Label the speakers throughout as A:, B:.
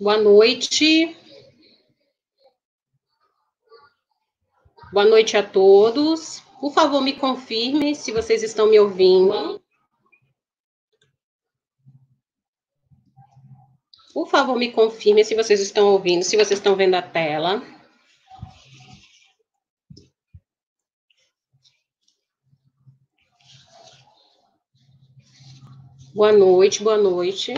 A: Boa noite. Boa noite a todos. Por favor, me confirme se vocês estão me ouvindo. Por favor, me confirme se vocês estão ouvindo, se vocês estão vendo a tela. Boa noite, boa noite.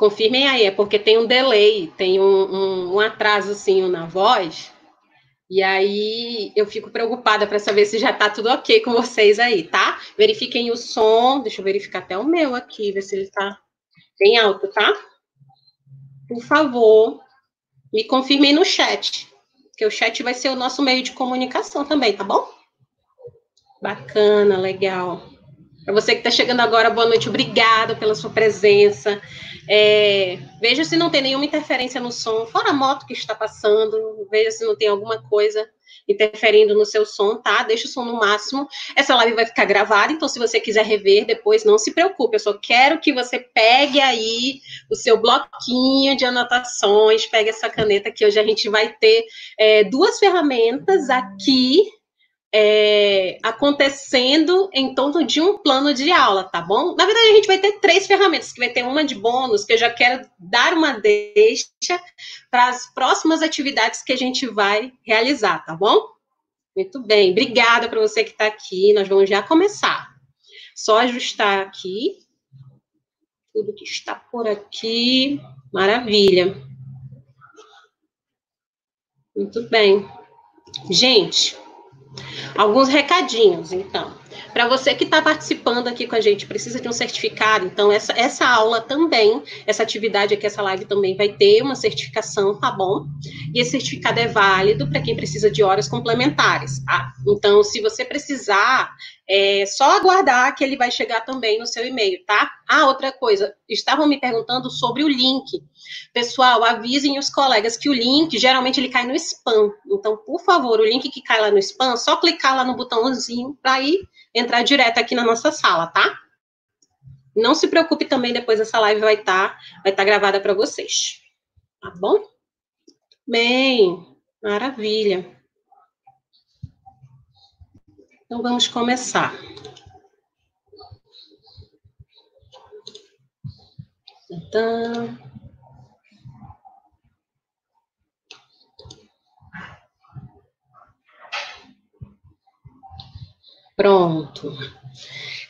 A: Confirmem aí, é porque tem um delay, tem um, um, um atrasozinho na voz. E aí eu fico preocupada para saber se já está tudo ok com vocês aí, tá? Verifiquem o som, deixa eu verificar até o meu aqui, ver se ele está bem alto, tá? Por favor, me confirmem no chat, que o chat vai ser o nosso meio de comunicação também, tá bom? Bacana, legal. Para você que está chegando agora, boa noite, obrigada pela sua presença. É, veja se não tem nenhuma interferência no som, fora a moto que está passando, veja se não tem alguma coisa interferindo no seu som, tá? Deixa o som no máximo. Essa live vai ficar gravada, então se você quiser rever depois, não se preocupe. Eu só quero que você pegue aí o seu bloquinho de anotações, pegue essa caneta que hoje a gente vai ter é, duas ferramentas aqui é, acontecendo em torno de um plano de aula, tá bom? Na verdade, a gente vai ter três ferramentas, que vai ter uma de bônus, que eu já quero dar uma deixa para as próximas atividades que a gente vai realizar, tá bom? Muito bem, obrigada para você que está aqui, nós vamos já começar. Só ajustar aqui, tudo que está por aqui, maravilha. Muito bem. Gente, Alguns recadinhos, então. Para você que está participando aqui com a gente, precisa de um certificado, então essa, essa aula também, essa atividade aqui, essa live também vai ter uma certificação, tá bom? E esse certificado é válido para quem precisa de horas complementares, tá? Então, se você precisar, é só aguardar que ele vai chegar também no seu e-mail, tá? Ah, outra coisa, estavam me perguntando sobre o link. Pessoal, avisem os colegas que o link, geralmente ele cai no spam. Então, por favor, o link que cai lá no spam, só clicar lá no botãozinho para ir entrar direto aqui na nossa sala, tá? Não se preocupe também, depois essa live vai estar tá, vai tá gravada para vocês. Tá bom? Bem, maravilha. Então, vamos começar. Então... Pronto.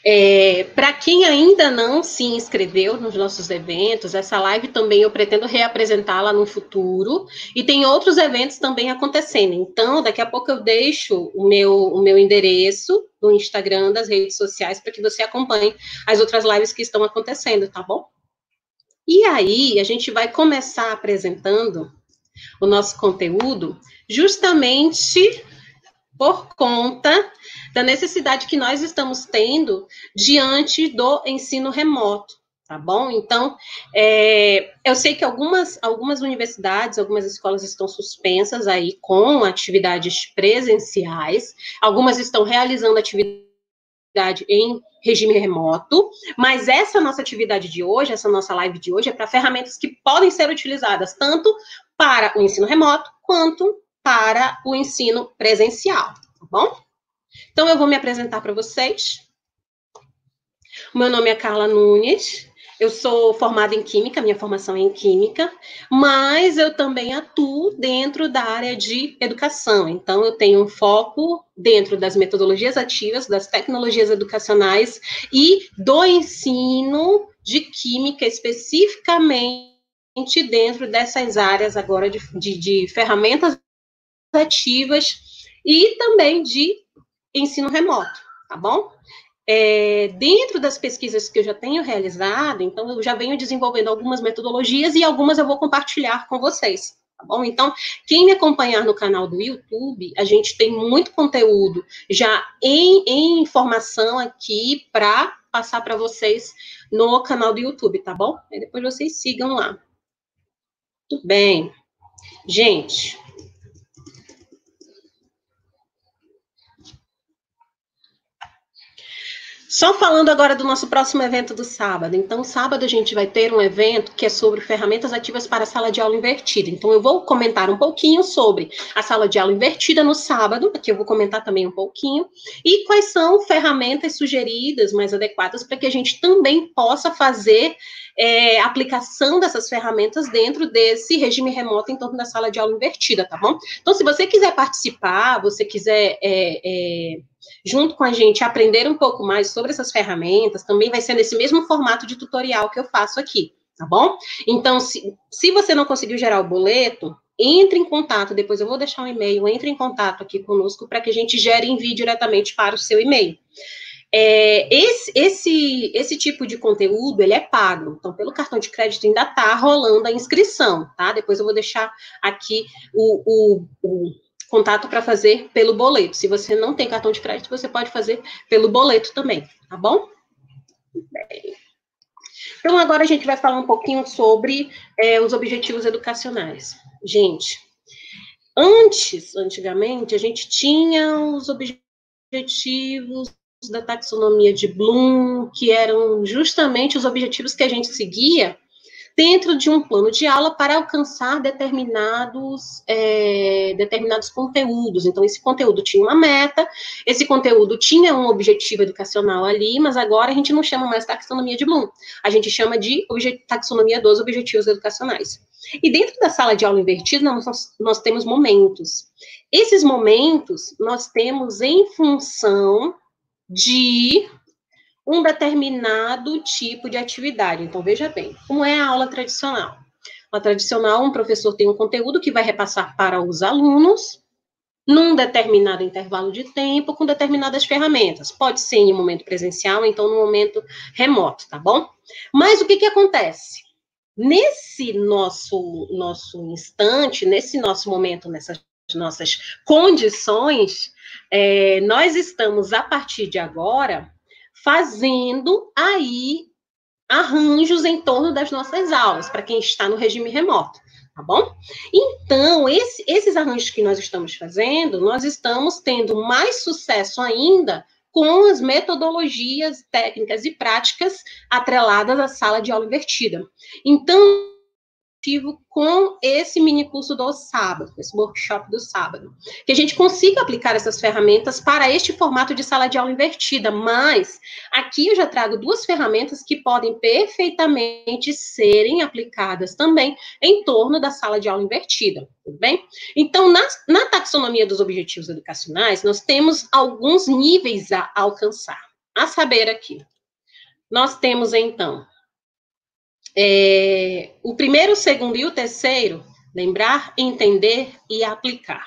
A: É, Para quem ainda não se inscreveu nos nossos eventos, essa live também eu pretendo reapresentá-la no futuro e tem outros eventos também acontecendo. Então, daqui a pouco eu deixo o meu, o meu endereço no Instagram, das redes sociais, para que você acompanhe as outras lives que estão acontecendo, tá bom? E aí, a gente vai começar apresentando o nosso conteúdo justamente por conta da necessidade que nós estamos tendo diante do ensino remoto, tá bom? Então, é, eu sei que algumas, algumas universidades, algumas escolas estão suspensas aí com atividades presenciais, algumas estão realizando atividade em regime remoto, mas essa nossa atividade de hoje, essa nossa live de hoje é para ferramentas que podem ser utilizadas tanto para o ensino remoto quanto para o ensino presencial, tá bom? Então, eu vou me apresentar para vocês. Meu nome é Carla Nunes. Eu sou formada em Química, minha formação é em Química, mas eu também atuo dentro da área de educação. Então, eu tenho um foco dentro das metodologias ativas, das tecnologias educacionais e do ensino de Química, especificamente dentro dessas áreas agora de, de, de ferramentas ativas e também de ensino remoto, tá bom? É, dentro das pesquisas que eu já tenho realizado, então eu já venho desenvolvendo algumas metodologias e algumas eu vou compartilhar com vocês, tá bom? Então, quem me acompanhar no canal do YouTube, a gente tem muito conteúdo já em, em informação aqui para passar para vocês no canal do YouTube, tá bom? E depois vocês sigam lá. Tudo bem. Gente, Só falando agora do nosso próximo evento do sábado. Então, sábado a gente vai ter um evento que é sobre ferramentas ativas para a sala de aula invertida. Então, eu vou comentar um pouquinho sobre a sala de aula invertida no sábado, aqui eu vou comentar também um pouquinho, e quais são ferramentas sugeridas mais adequadas para que a gente também possa fazer é, aplicação dessas ferramentas dentro desse regime remoto em torno da sala de aula invertida, tá bom? Então, se você quiser participar, você quiser. É, é, junto com a gente, aprender um pouco mais sobre essas ferramentas, também vai ser nesse mesmo formato de tutorial que eu faço aqui, tá bom? Então, se, se você não conseguiu gerar o boleto, entre em contato, depois eu vou deixar um e-mail, entre em contato aqui conosco para que a gente gere envie diretamente para o seu e-mail. É, esse, esse, esse tipo de conteúdo, ele é pago. Então, pelo cartão de crédito ainda está rolando a inscrição, tá? Depois eu vou deixar aqui o, o, o contato para fazer pelo boleto. Se você não tem cartão de crédito, você pode fazer pelo boleto também, tá bom? Bem. Então, agora a gente vai falar um pouquinho sobre é, os objetivos educacionais. Gente, antes, antigamente, a gente tinha os objetivos da taxonomia de Bloom, que eram justamente os objetivos que a gente seguia dentro de um plano de aula para alcançar determinados, é, determinados conteúdos. Então, esse conteúdo tinha uma meta, esse conteúdo tinha um objetivo educacional ali, mas agora a gente não chama mais taxonomia de Bloom, a gente chama de taxonomia dos objetivos educacionais. E dentro da sala de aula invertida, nós, nós temos momentos. Esses momentos nós temos em função de um determinado tipo de atividade. Então, veja bem, como é a aula tradicional? A tradicional, um professor tem um conteúdo que vai repassar para os alunos num determinado intervalo de tempo com determinadas ferramentas. Pode ser em um momento presencial, então no momento remoto, tá bom? Mas o que que acontece? Nesse nosso nosso instante, nesse nosso momento, nessas nossas condições, é, nós estamos a partir de agora fazendo aí arranjos em torno das nossas aulas, para quem está no regime remoto, tá bom? Então, esse, esses arranjos que nós estamos fazendo, nós estamos tendo mais sucesso ainda com as metodologias técnicas e práticas atreladas à sala de aula invertida. Então, com esse mini curso do sábado, esse workshop do sábado, que a gente consiga aplicar essas ferramentas para este formato de sala de aula invertida, mas aqui eu já trago duas ferramentas que podem perfeitamente serem aplicadas também em torno da sala de aula invertida, tudo bem? Então, na, na taxonomia dos objetivos educacionais, nós temos alguns níveis a alcançar, a saber aqui. Nós temos, então, é, o primeiro, o segundo e o terceiro, lembrar, entender e aplicar.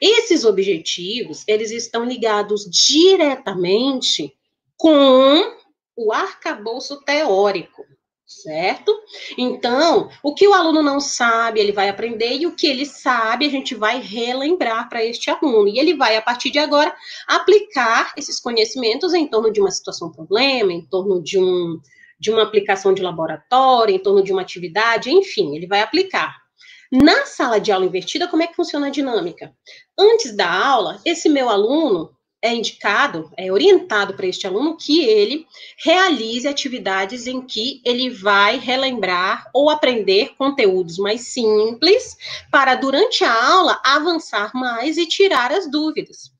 A: Esses objetivos, eles estão ligados diretamente com o arcabouço teórico, certo? Então, o que o aluno não sabe, ele vai aprender, e o que ele sabe, a gente vai relembrar para este aluno. E ele vai, a partir de agora, aplicar esses conhecimentos em torno de uma situação problema, em torno de um, de uma aplicação de laboratório, em torno de uma atividade, enfim, ele vai aplicar. Na sala de aula invertida, como é que funciona a dinâmica? Antes da aula, esse meu aluno é indicado, é orientado para este aluno que ele realize atividades em que ele vai relembrar ou aprender conteúdos mais simples, para durante a aula avançar mais e tirar as dúvidas.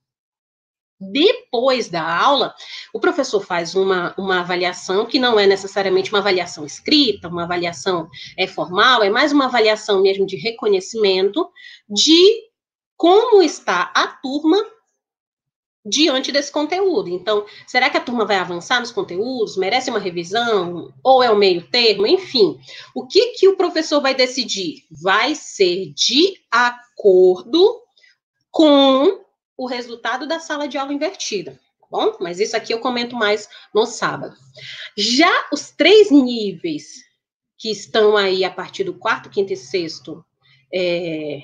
A: Depois da aula, o professor faz uma, uma avaliação, que não é necessariamente uma avaliação escrita, uma avaliação é, formal, é mais uma avaliação mesmo de reconhecimento de como está a turma diante desse conteúdo. Então, será que a turma vai avançar nos conteúdos? Merece uma revisão? Ou é o meio termo? Enfim, o que, que o professor vai decidir? Vai ser de acordo com o resultado da sala de aula invertida, tá bom? Mas isso aqui eu comento mais no sábado. Já os três níveis que estão aí a partir do quarto, quinto e sexto é,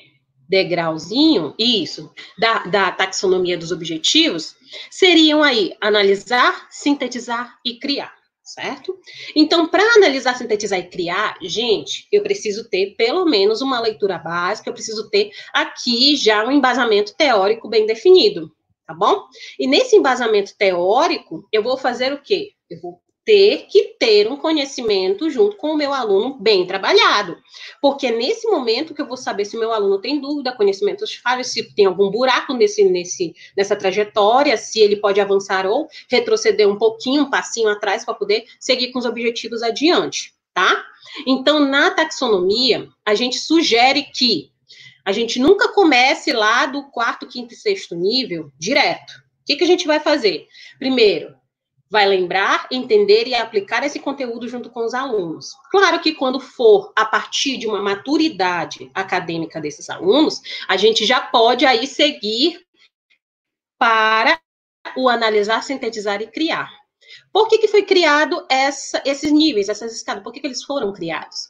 A: degrauzinho, isso, da, da taxonomia dos objetivos, seriam aí analisar, sintetizar e criar certo? Então, para analisar, sintetizar e criar, gente, eu preciso ter pelo menos uma leitura básica, eu preciso ter aqui já um embasamento teórico bem definido, tá bom? E nesse embasamento teórico, eu vou fazer o quê? Eu vou ter que ter um conhecimento junto com o meu aluno bem trabalhado. Porque é nesse momento que eu vou saber se o meu aluno tem dúvida, conhecimentos falhos, se tem algum buraco nesse, nesse, nessa trajetória, se ele pode avançar ou retroceder um pouquinho, um passinho atrás para poder seguir com os objetivos adiante, tá? Então, na taxonomia, a gente sugere que a gente nunca comece lá do quarto, quinto e sexto nível direto. O que, que a gente vai fazer? Primeiro, vai lembrar, entender e aplicar esse conteúdo junto com os alunos. Claro que quando for a partir de uma maturidade acadêmica desses alunos, a gente já pode aí seguir para o analisar, sintetizar e criar. Por que, que foi criado essa, esses níveis, essas escadas? Por que, que eles foram criados?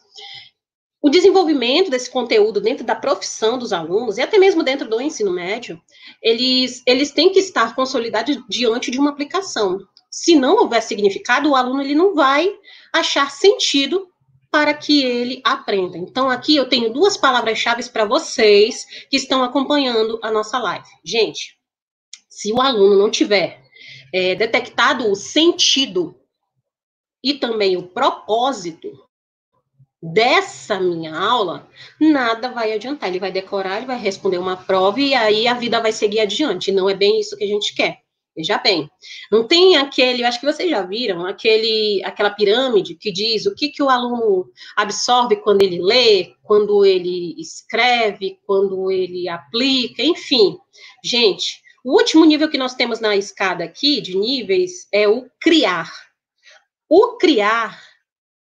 A: O desenvolvimento desse conteúdo dentro da profissão dos alunos, e até mesmo dentro do ensino médio, eles, eles têm que estar consolidados diante de uma aplicação. Se não houver significado, o aluno ele não vai achar sentido para que ele aprenda. Então, aqui eu tenho duas palavras-chave para vocês que estão acompanhando a nossa live. Gente, se o aluno não tiver é, detectado o sentido e também o propósito dessa minha aula, nada vai adiantar. Ele vai decorar, ele vai responder uma prova e aí a vida vai seguir adiante. Não é bem isso que a gente quer. Veja bem, não tem aquele, acho que vocês já viram, aquele, aquela pirâmide que diz o que, que o aluno absorve quando ele lê, quando ele escreve, quando ele aplica, enfim. Gente, o último nível que nós temos na escada aqui de níveis é o criar. O criar,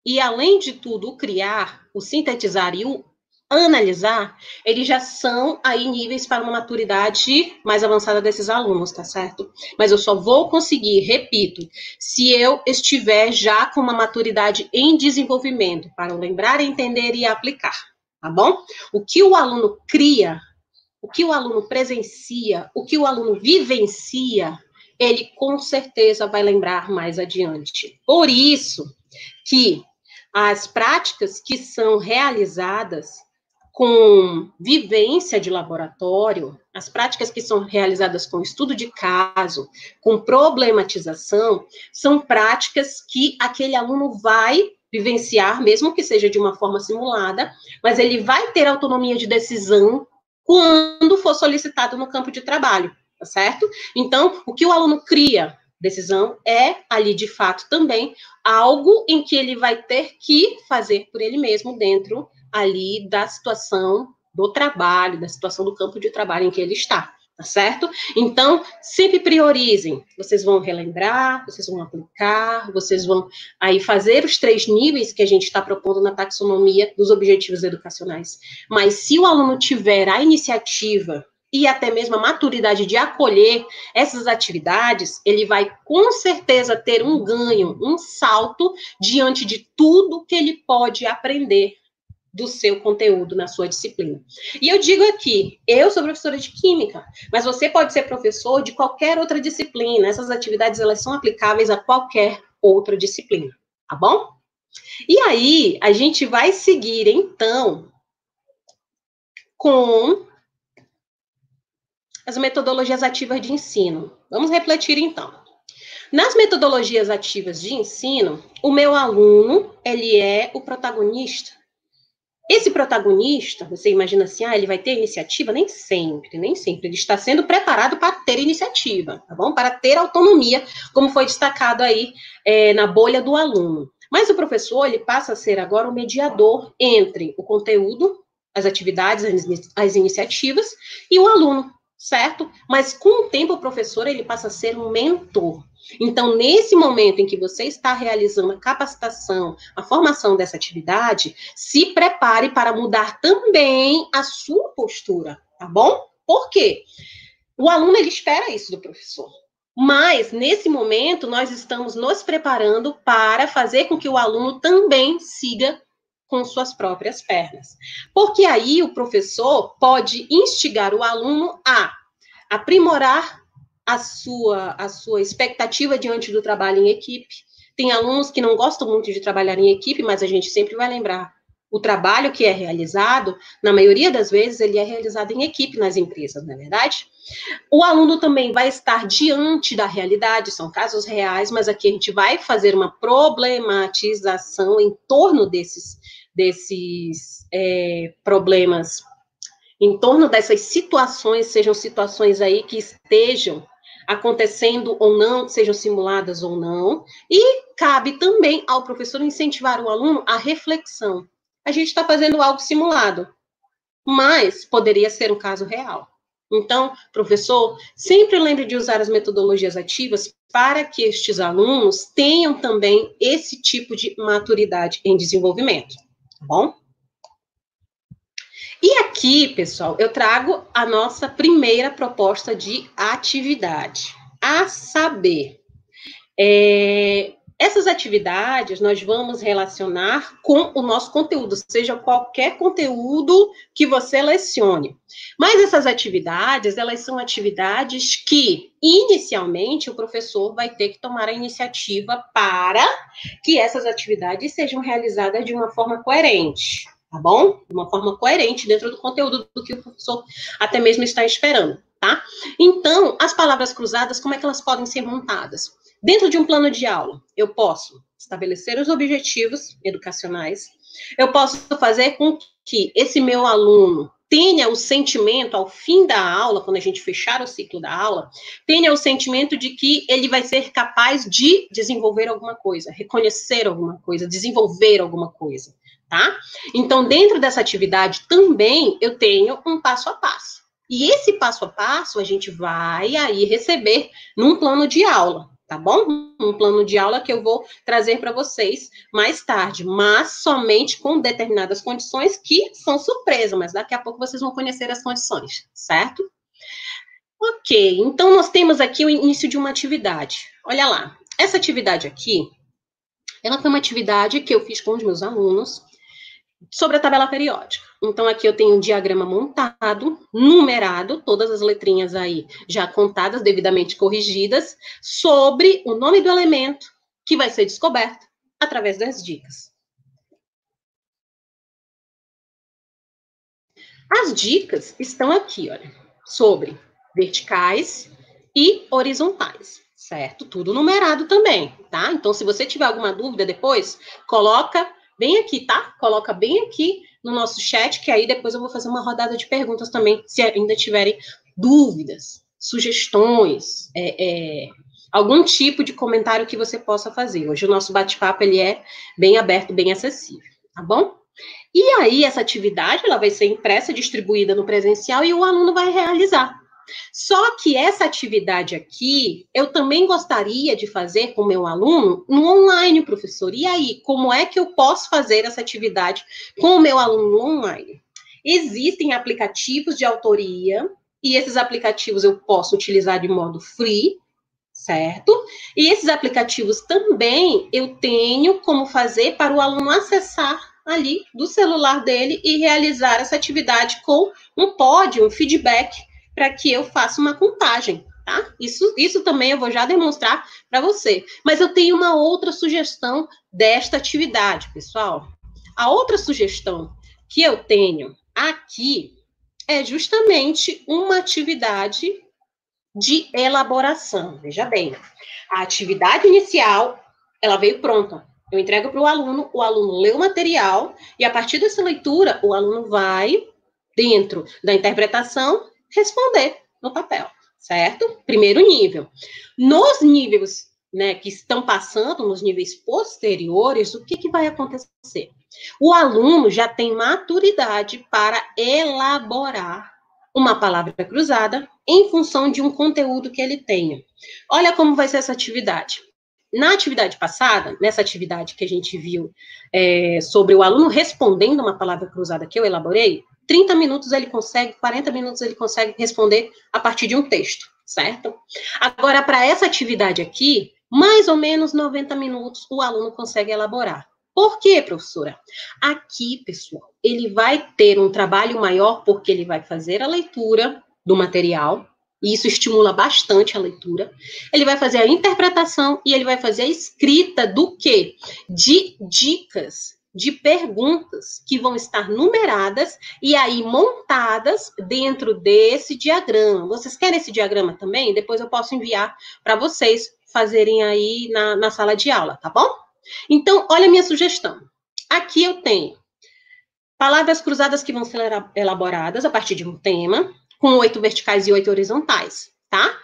A: e além de tudo, o criar, o sintetizar e o analisar, eles já são aí níveis para uma maturidade mais avançada desses alunos, tá certo? Mas eu só vou conseguir, repito, se eu estiver já com uma maturidade em desenvolvimento, para lembrar, entender e aplicar, tá bom? O que o aluno cria, o que o aluno presencia, o que o aluno vivencia, ele com certeza vai lembrar mais adiante. Por isso que as práticas que são realizadas com vivência de laboratório, as práticas que são realizadas com estudo de caso, com problematização, são práticas que aquele aluno vai vivenciar, mesmo que seja de uma forma simulada, mas ele vai ter autonomia de decisão quando for solicitado no campo de trabalho, tá certo? Então, o que o aluno cria decisão é ali de fato também algo em que ele vai ter que fazer por ele mesmo dentro ali da situação do trabalho, da situação do campo de trabalho em que ele está, tá certo? Então, sempre priorizem. Vocês vão relembrar, vocês vão aplicar, vocês vão aí fazer os três níveis que a gente está propondo na taxonomia dos objetivos educacionais. Mas se o aluno tiver a iniciativa e até mesmo a maturidade de acolher essas atividades, ele vai com certeza ter um ganho, um salto diante de tudo que ele pode aprender do seu conteúdo na sua disciplina. E eu digo aqui, eu sou professora de química, mas você pode ser professor de qualquer outra disciplina. Essas atividades elas são aplicáveis a qualquer outra disciplina, tá bom? E aí, a gente vai seguir então com as metodologias ativas de ensino. Vamos refletir então. Nas metodologias ativas de ensino, o meu aluno, ele é o protagonista esse protagonista, você imagina assim, ah, ele vai ter iniciativa? Nem sempre, nem sempre. Ele está sendo preparado para ter iniciativa, tá bom? Para ter autonomia, como foi destacado aí é, na bolha do aluno. Mas o professor, ele passa a ser agora o mediador entre o conteúdo, as atividades, as iniciativas e o aluno, certo? Mas com o tempo o professor, ele passa a ser um mentor. Então, nesse momento em que você está realizando a capacitação, a formação dessa atividade, se prepare para mudar também a sua postura, tá bom? Por quê? O aluno ele espera isso do professor. Mas nesse momento nós estamos nos preparando para fazer com que o aluno também siga com suas próprias pernas. Porque aí o professor pode instigar o aluno a aprimorar a sua, a sua expectativa diante do trabalho em equipe. Tem alunos que não gostam muito de trabalhar em equipe, mas a gente sempre vai lembrar o trabalho que é realizado, na maioria das vezes, ele é realizado em equipe nas empresas, não é verdade? O aluno também vai estar diante da realidade, são casos reais, mas aqui a gente vai fazer uma problematização em torno desses, desses é, problemas, em torno dessas situações, sejam situações aí que estejam acontecendo ou não, sejam simuladas ou não, e cabe também ao professor incentivar o aluno à reflexão a gente está fazendo algo simulado, mas poderia ser um caso real. Então, professor, sempre lembre de usar as metodologias ativas para que estes alunos tenham também esse tipo de maturidade em desenvolvimento, tá bom? E aqui, pessoal, eu trago a nossa primeira proposta de atividade, a saber, é, essas atividades nós vamos relacionar com o nosso conteúdo, seja qualquer conteúdo que você lecione. Mas essas atividades, elas são atividades que, inicialmente, o professor vai ter que tomar a iniciativa para que essas atividades sejam realizadas de uma forma coerente, tá bom? De uma forma coerente dentro do conteúdo do que o professor até mesmo está esperando, tá? Então, as palavras cruzadas, como é que elas podem ser montadas? Dentro de um plano de aula, eu posso estabelecer os objetivos educacionais, eu posso fazer com que esse meu aluno tenha o sentimento, ao fim da aula, quando a gente fechar o ciclo da aula, tenha o sentimento de que ele vai ser capaz de desenvolver alguma coisa, reconhecer alguma coisa, desenvolver alguma coisa, tá? Então, dentro dessa atividade também eu tenho um passo a passo. E esse passo a passo a gente vai aí receber num plano de aula tá bom? Um plano de aula que eu vou trazer para vocês mais tarde, mas somente com determinadas condições que são surpresa, mas daqui a pouco vocês vão conhecer as condições, certo? Ok, então nós temos aqui o início de uma atividade. Olha lá, essa atividade aqui, ela foi uma atividade que eu fiz com os meus alunos sobre a tabela periódica. Então, aqui eu tenho um diagrama montado, numerado, todas as letrinhas aí já contadas, devidamente corrigidas, sobre o nome do elemento que vai ser descoberto através das dicas. As dicas estão aqui, olha, sobre verticais e horizontais, certo? Tudo numerado também, tá? Então, se você tiver alguma dúvida depois, coloca bem aqui, tá? Coloca bem aqui no nosso chat, que aí depois eu vou fazer uma rodada de perguntas também, se ainda tiverem dúvidas, sugestões, é, é, algum tipo de comentário que você possa fazer. Hoje o nosso bate-papo ele é bem aberto, bem acessível, tá bom? E aí essa atividade ela vai ser impressa, distribuída no presencial e o aluno vai realizar. Só que essa atividade aqui, eu também gostaria de fazer com meu aluno no online, professor. E aí, como é que eu posso fazer essa atividade com o meu aluno no online? Existem aplicativos de autoria, e esses aplicativos eu posso utilizar de modo free, certo? E esses aplicativos também eu tenho como fazer para o aluno acessar ali do celular dele e realizar essa atividade com um pódio, um feedback para que eu faça uma contagem, tá? Isso, isso também eu vou já demonstrar para você. Mas eu tenho uma outra sugestão desta atividade, pessoal. A outra sugestão que eu tenho aqui é justamente uma atividade de elaboração. Veja bem, a atividade inicial, ela veio pronta. Eu entrego para o aluno, o aluno lê o material, e a partir dessa leitura, o aluno vai, dentro da interpretação, responder no papel, certo? Primeiro nível. Nos níveis né, que estão passando, nos níveis posteriores, o que, que vai acontecer? O aluno já tem maturidade para elaborar uma palavra cruzada em função de um conteúdo que ele tenha. Olha como vai ser essa atividade. Na atividade passada, nessa atividade que a gente viu é, sobre o aluno respondendo uma palavra cruzada que eu elaborei, 30 minutos ele consegue, 40 minutos ele consegue responder a partir de um texto, certo? Agora, para essa atividade aqui, mais ou menos 90 minutos o aluno consegue elaborar. Por quê, professora? Aqui, pessoal, ele vai ter um trabalho maior porque ele vai fazer a leitura do material, e isso estimula bastante a leitura. Ele vai fazer a interpretação e ele vai fazer a escrita do quê? De dicas de perguntas que vão estar numeradas e aí montadas dentro desse diagrama. Vocês querem esse diagrama também? Depois eu posso enviar para vocês fazerem aí na, na sala de aula, tá bom? Então, olha a minha sugestão. Aqui eu tenho palavras cruzadas que vão ser elaboradas a partir de um tema, com oito verticais e oito horizontais, tá?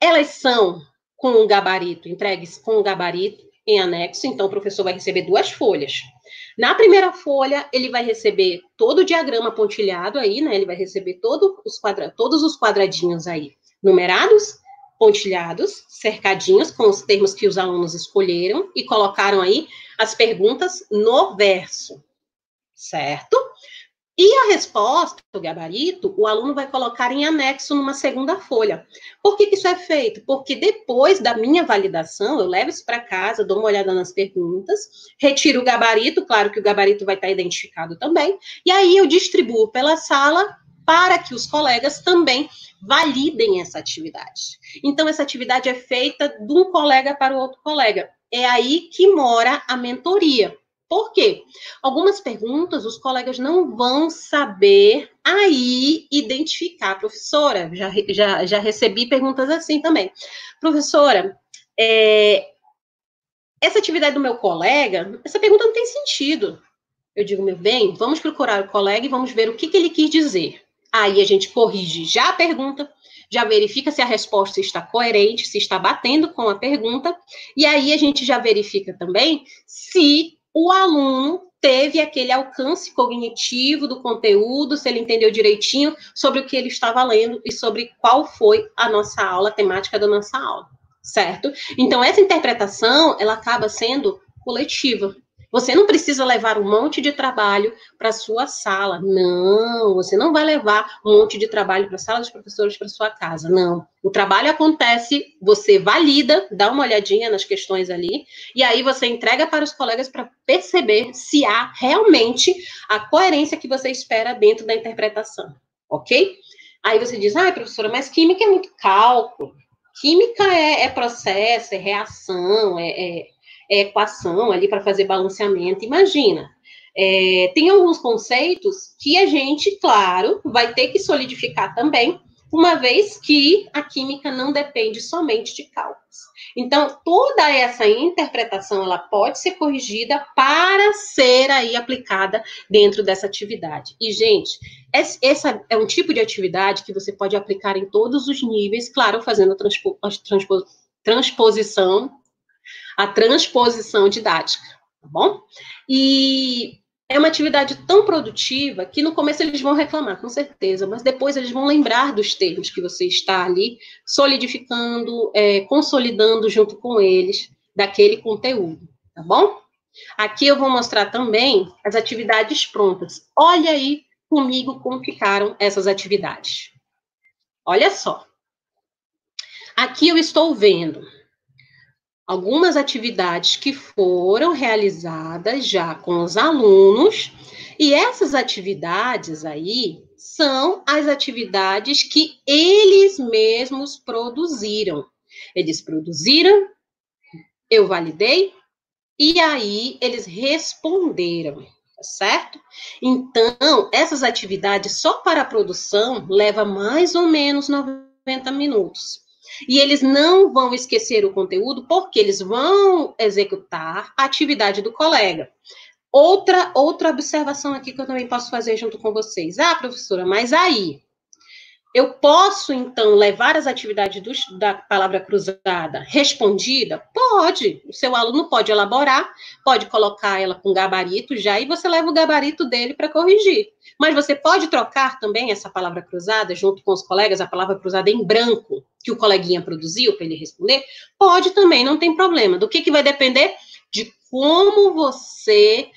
A: Elas são com um gabarito, entregues com um gabarito em anexo, então o professor vai receber duas folhas. Na primeira folha, ele vai receber todo o diagrama pontilhado aí, né? Ele vai receber todo os quadra todos os quadradinhos aí, numerados, pontilhados, cercadinhos, com os termos que os alunos escolheram e colocaram aí as perguntas no verso, certo? E a resposta, o gabarito, o aluno vai colocar em anexo numa segunda folha. Por que, que isso é feito? Porque depois da minha validação, eu levo isso para casa, dou uma olhada nas perguntas, retiro o gabarito, claro que o gabarito vai estar identificado também, e aí eu distribuo pela sala para que os colegas também validem essa atividade. Então, essa atividade é feita de um colega para o outro colega. É aí que mora a mentoria. Por quê? Algumas perguntas os colegas não vão saber aí identificar. Professora, já, já, já recebi perguntas assim também. Professora, é, essa atividade do meu colega, essa pergunta não tem sentido. Eu digo, meu bem, vamos procurar o colega e vamos ver o que, que ele quis dizer. Aí a gente corrige já a pergunta, já verifica se a resposta está coerente, se está batendo com a pergunta, e aí a gente já verifica também se o aluno teve aquele alcance cognitivo do conteúdo, se ele entendeu direitinho sobre o que ele estava lendo e sobre qual foi a nossa aula, a temática da nossa aula, certo? Então, essa interpretação, ela acaba sendo coletiva. Você não precisa levar um monte de trabalho para sua sala. Não, você não vai levar um monte de trabalho para a sala dos professores para sua casa. Não. O trabalho acontece, você valida, dá uma olhadinha nas questões ali, e aí você entrega para os colegas para perceber se há realmente a coerência que você espera dentro da interpretação. Ok? Aí você diz, ah, professora, mas química é muito cálculo. Química é, é processo, é reação, é, é é, equação ali para fazer balanceamento. Imagina, é, tem alguns conceitos que a gente, claro, vai ter que solidificar também, uma vez que a química não depende somente de cálculos. Então, toda essa interpretação ela pode ser corrigida para ser aí aplicada dentro dessa atividade. E, gente, essa é um tipo de atividade que você pode aplicar em todos os níveis, claro, fazendo a, transpo, transpo, transposição a transposição didática, tá bom? E é uma atividade tão produtiva que no começo eles vão reclamar, com certeza, mas depois eles vão lembrar dos termos que você está ali solidificando, é, consolidando junto com eles daquele conteúdo, tá bom? Aqui eu vou mostrar também as atividades prontas. Olha aí comigo como ficaram essas atividades. Olha só. Aqui eu estou vendo algumas atividades que foram realizadas já com os alunos, e essas atividades aí são as atividades que eles mesmos produziram. Eles produziram, eu validei, e aí eles responderam, tá certo? Então, essas atividades só para a produção leva mais ou menos 90 minutos. E eles não vão esquecer o conteúdo porque eles vão executar a atividade do colega. Outra, outra observação aqui que eu também posso fazer junto com vocês. Ah, professora, mas aí eu posso, então, levar as atividades do, da palavra cruzada respondida? Pode. O seu aluno pode elaborar, pode colocar ela com gabarito já, e você leva o gabarito dele para corrigir. Mas você pode trocar também essa palavra cruzada junto com os colegas, a palavra cruzada em branco, que o coleguinha produziu para ele responder? Pode também, não tem problema. Do que, que vai depender? De como você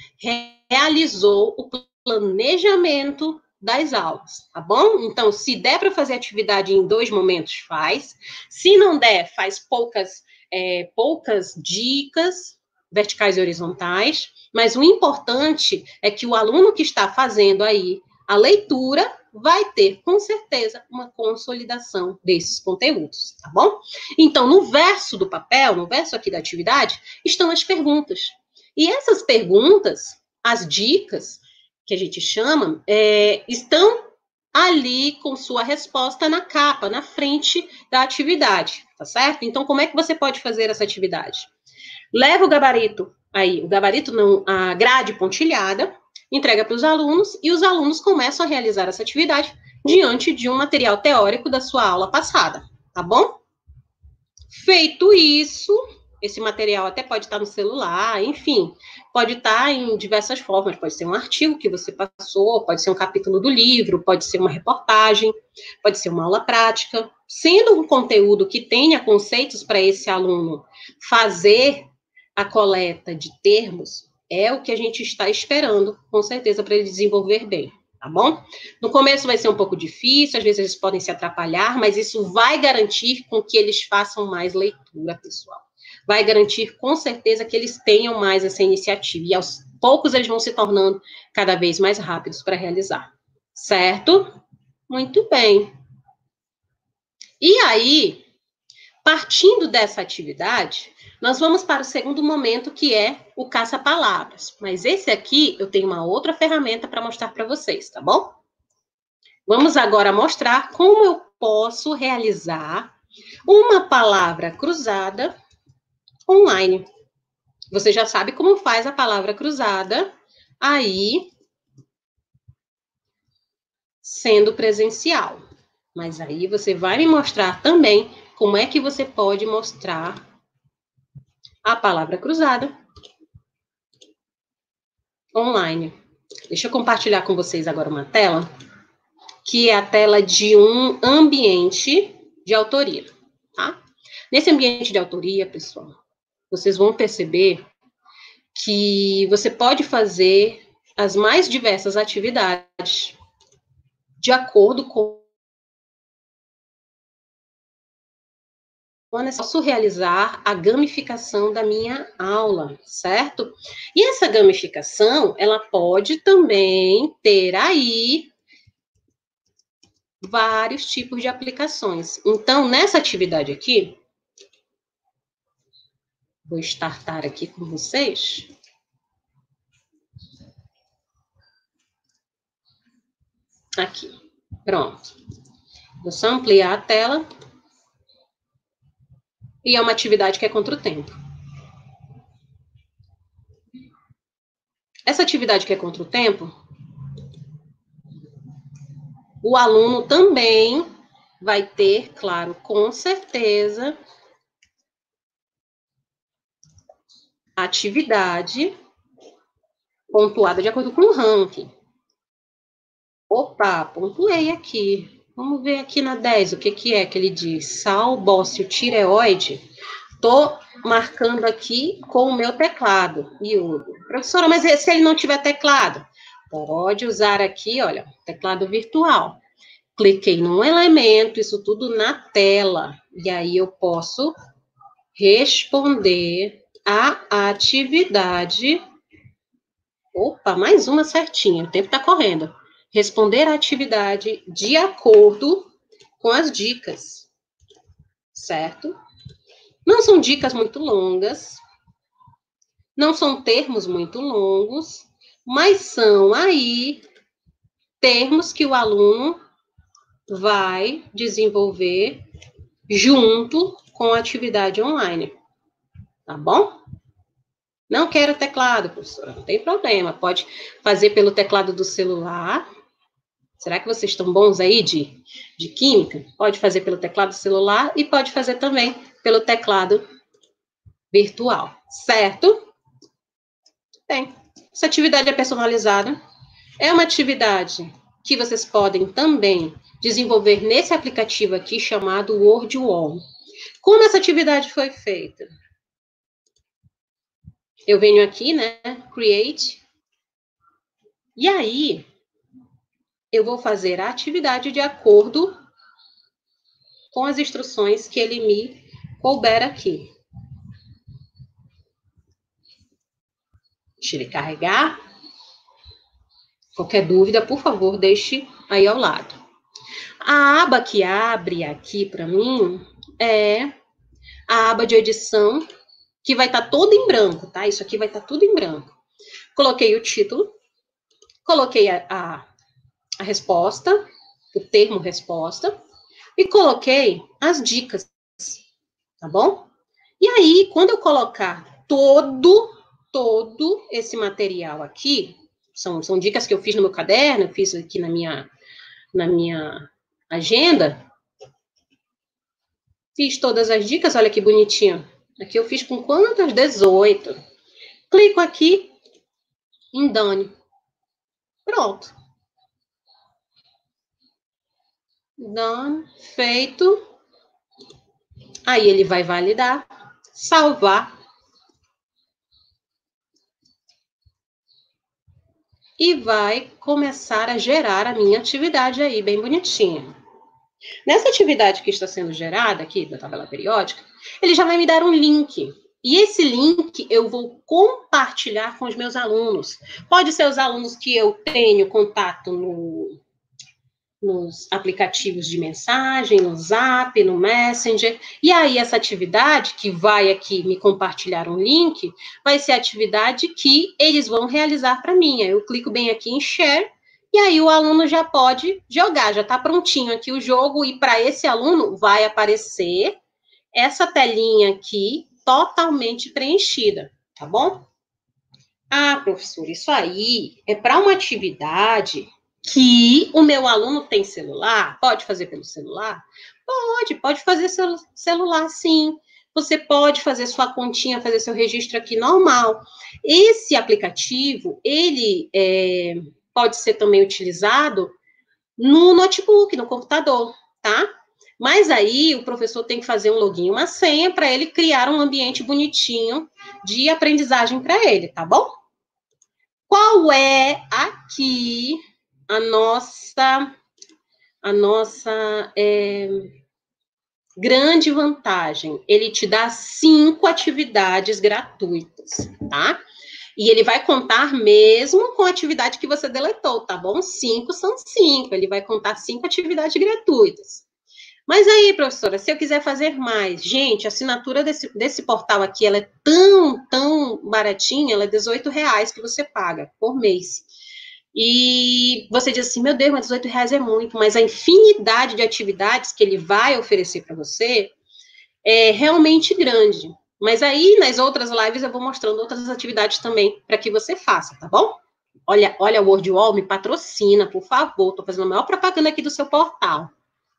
A: realizou o planejamento das aulas, tá bom? Então, se der para fazer atividade em dois momentos, faz. Se não der, faz poucas, é, poucas dicas verticais e horizontais. Mas o importante é que o aluno que está fazendo aí a leitura vai ter, com certeza, uma consolidação desses conteúdos, tá bom? Então, no verso do papel, no verso aqui da atividade, estão as perguntas. E essas perguntas, as dicas, que a gente chama, é, estão ali com sua resposta na capa, na frente da atividade, tá certo? Então, como é que você pode fazer essa atividade? Leva o gabarito aí, o gabarito não, a grade pontilhada, entrega para os alunos e os alunos começam a realizar essa atividade diante de um material teórico da sua aula passada, tá bom? Feito isso, esse material até pode estar no celular, enfim, pode estar em diversas formas. Pode ser um artigo que você passou, pode ser um capítulo do livro, pode ser uma reportagem, pode ser uma aula prática. Sendo um conteúdo que tenha conceitos para esse aluno fazer a coleta de termos, é o que a gente está esperando, com certeza, para ele desenvolver bem tá bom? No começo vai ser um pouco difícil, às vezes eles podem se atrapalhar, mas isso vai garantir com que eles façam mais leitura, pessoal vai garantir com certeza que eles tenham mais essa iniciativa. E aos poucos eles vão se tornando cada vez mais rápidos para realizar. Certo? Muito bem. E aí, partindo dessa atividade, nós vamos para o segundo momento, que é o caça-palavras. Mas esse aqui, eu tenho uma outra ferramenta para mostrar para vocês, tá bom? Vamos agora mostrar como eu posso realizar uma palavra cruzada online. Você já sabe como faz a palavra cruzada aí sendo presencial. Mas aí você vai me mostrar também como é que você pode mostrar a palavra cruzada online. Deixa eu compartilhar com vocês agora uma tela, que é a tela de um ambiente de autoria, tá? Nesse ambiente de autoria, pessoal, vocês vão perceber que você pode fazer as mais diversas atividades de acordo com posso realizar a gamificação da minha aula, certo? E essa gamificação, ela pode também ter aí vários tipos de aplicações. Então, nessa atividade aqui, Vou startar aqui com vocês. Aqui. Pronto. Vou só ampliar a tela. E é uma atividade que é contra o tempo. Essa atividade que é contra o tempo, o aluno também vai ter, claro, com certeza, atividade pontuada de acordo com o ranking. Opa, pontuei aqui. Vamos ver aqui na 10 o que, que é que ele diz. Sal, bócio, tireoide. Tô marcando aqui com o meu teclado. Iodo. Professora, mas se ele não tiver teclado? Pode usar aqui, olha, teclado virtual. Cliquei num elemento, isso tudo na tela. E aí eu posso responder a atividade. Opa, mais uma certinha, o tempo está correndo. Responder a atividade de acordo com as dicas, certo? Não são dicas muito longas, não são termos muito longos, mas são aí termos que o aluno vai desenvolver junto com a atividade online. Tá bom? Não quero teclado, professora. Não tem problema. Pode fazer pelo teclado do celular. Será que vocês estão bons aí de, de química? Pode fazer pelo teclado do celular e pode fazer também pelo teclado virtual. Certo? Bem, essa atividade é personalizada. É uma atividade que vocês podem também desenvolver nesse aplicativo aqui chamado WordWall. Como essa atividade foi feita? eu venho aqui, né, create, e aí eu vou fazer a atividade de acordo com as instruções que ele me couber aqui. Deixa ele carregar. Qualquer dúvida, por favor, deixe aí ao lado. A aba que abre aqui para mim é a aba de edição que vai estar tá todo em branco, tá? Isso aqui vai estar tá tudo em branco. Coloquei o título, coloquei a, a, a resposta, o termo resposta, e coloquei as dicas, tá bom? E aí, quando eu colocar todo, todo esse material aqui, são, são dicas que eu fiz no meu caderno, eu fiz aqui na minha, na minha agenda, fiz todas as dicas, olha que bonitinho. Aqui eu fiz com quantas? 18. Clico aqui em Done. Pronto. Done, feito. Aí ele vai validar, salvar. E vai começar a gerar a minha atividade aí, bem bonitinha. Nessa atividade que está sendo gerada aqui, da tabela periódica, ele já vai me dar um link. E esse link eu vou compartilhar com os meus alunos. Pode ser os alunos que eu tenho contato no, nos aplicativos de mensagem, no Zap, no Messenger. E aí, essa atividade que vai aqui me compartilhar um link, vai ser a atividade que eles vão realizar para mim. Eu clico bem aqui em Share e aí o aluno já pode jogar, já está prontinho aqui o jogo, e para esse aluno vai aparecer essa telinha aqui totalmente preenchida, tá bom? Ah, professor, isso aí é para uma atividade que o meu aluno tem celular? Pode fazer pelo celular? Pode, pode fazer seu celular sim. Você pode fazer sua continha, fazer seu registro aqui normal. Esse aplicativo, ele é, pode ser também utilizado no notebook, no computador, tá? Mas aí o professor tem que fazer um login, uma senha para ele criar um ambiente bonitinho de aprendizagem para ele, tá bom? Qual é aqui a nossa a nossa é, grande vantagem? Ele te dá cinco atividades gratuitas, tá? E ele vai contar mesmo com a atividade que você deletou, tá bom? Cinco são cinco. Ele vai contar cinco atividades gratuitas. Mas aí, professora, se eu quiser fazer mais, gente, a assinatura desse, desse portal aqui, ela é tão, tão baratinha, ela é 18 reais que você paga por mês. E você diz assim, meu Deus, mas 18 reais é muito, mas a infinidade de atividades que ele vai oferecer para você é realmente grande. Mas aí, nas outras lives, eu vou mostrando outras atividades também para que você faça, tá bom? Olha, olha, o WordWall me patrocina, por favor. Estou fazendo a maior propaganda aqui do seu portal,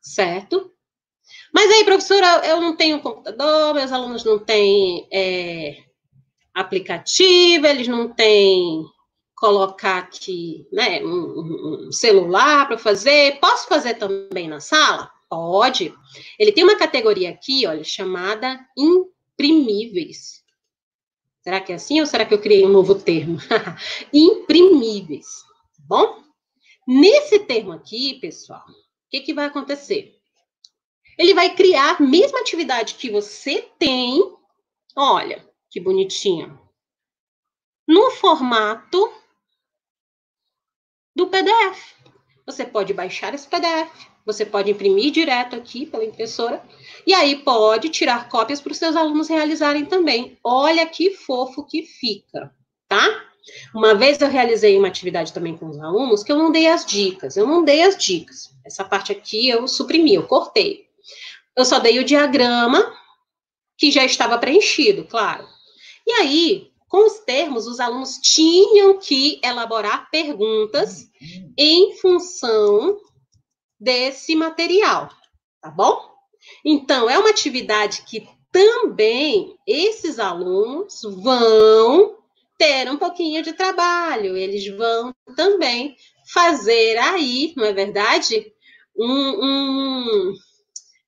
A: certo? Mas aí, professora, eu não tenho computador, meus alunos não têm é, aplicativo, eles não têm colocar aqui, né, um, um celular para fazer. Posso fazer também na sala? Pode. Ele tem uma categoria aqui, olha, chamada imprimíveis. Será que é assim ou será que eu criei um novo termo? imprimíveis, tá bom? Nesse termo aqui, pessoal, o que, que vai acontecer? Ele vai criar a mesma atividade que você tem, olha, que bonitinha, no formato do PDF. Você pode baixar esse PDF, você pode imprimir direto aqui pela impressora e aí pode tirar cópias para os seus alunos realizarem também. Olha que fofo que fica, tá? Uma vez eu realizei uma atividade também com os alunos que eu não dei as dicas. Eu não dei as dicas. Essa parte aqui eu suprimi, eu cortei. Eu só dei o diagrama que já estava preenchido, claro. E aí, com os termos, os alunos tinham que elaborar perguntas em função desse material, tá bom? Então, é uma atividade que também esses alunos vão ter um pouquinho de trabalho, eles vão também fazer aí, não é verdade? Um, um,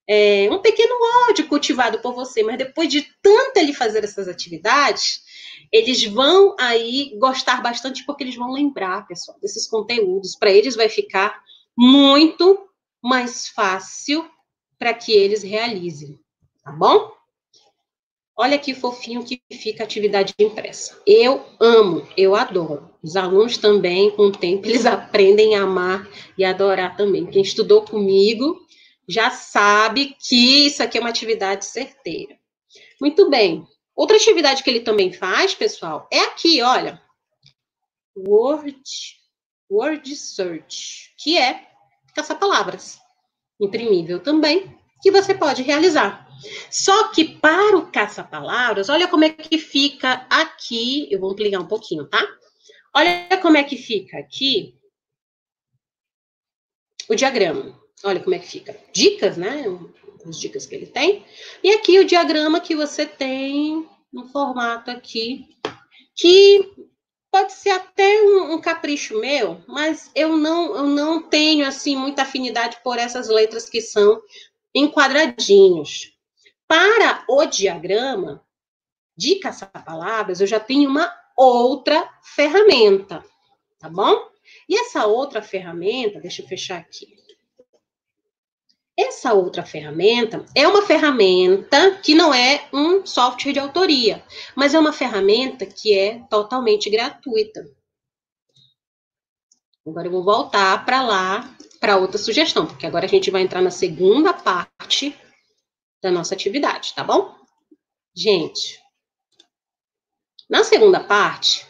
A: é, um pequeno ódio cultivado por você, mas depois de tanto ele fazer essas atividades, eles vão aí gostar bastante porque eles vão lembrar, pessoal, desses conteúdos. Para eles vai ficar muito mais fácil para que eles realizem, tá bom? Olha que fofinho que fica a atividade impressa. Eu amo, eu adoro. Os alunos também, com o tempo, eles aprendem a amar e adorar também. Quem estudou comigo já sabe que isso aqui é uma atividade certeira. Muito bem. Outra atividade que ele também faz, pessoal, é aqui, olha. Word, Word Search, que é caça-palavras. Imprimível também, que você pode realizar. Só que para o caça-palavras, olha como é que fica aqui. Eu vou ampliar um pouquinho, tá? Olha como é que fica aqui o diagrama. Olha como é que fica. Dicas, né? As dicas que ele tem. E aqui o diagrama que você tem no formato aqui, que pode ser até um, um, capricho meu, mas eu não, eu não tenho assim muita afinidade por essas letras que são em quadradinhos. Para o diagrama de caçar-palavras, eu já tenho uma outra ferramenta, tá bom? E essa outra ferramenta, deixa eu fechar aqui. Essa outra ferramenta é uma ferramenta que não é um software de autoria, mas é uma ferramenta que é totalmente gratuita. Agora eu vou voltar para lá, para outra sugestão, porque agora a gente vai entrar na segunda parte da nossa atividade, tá bom? Gente, na segunda parte,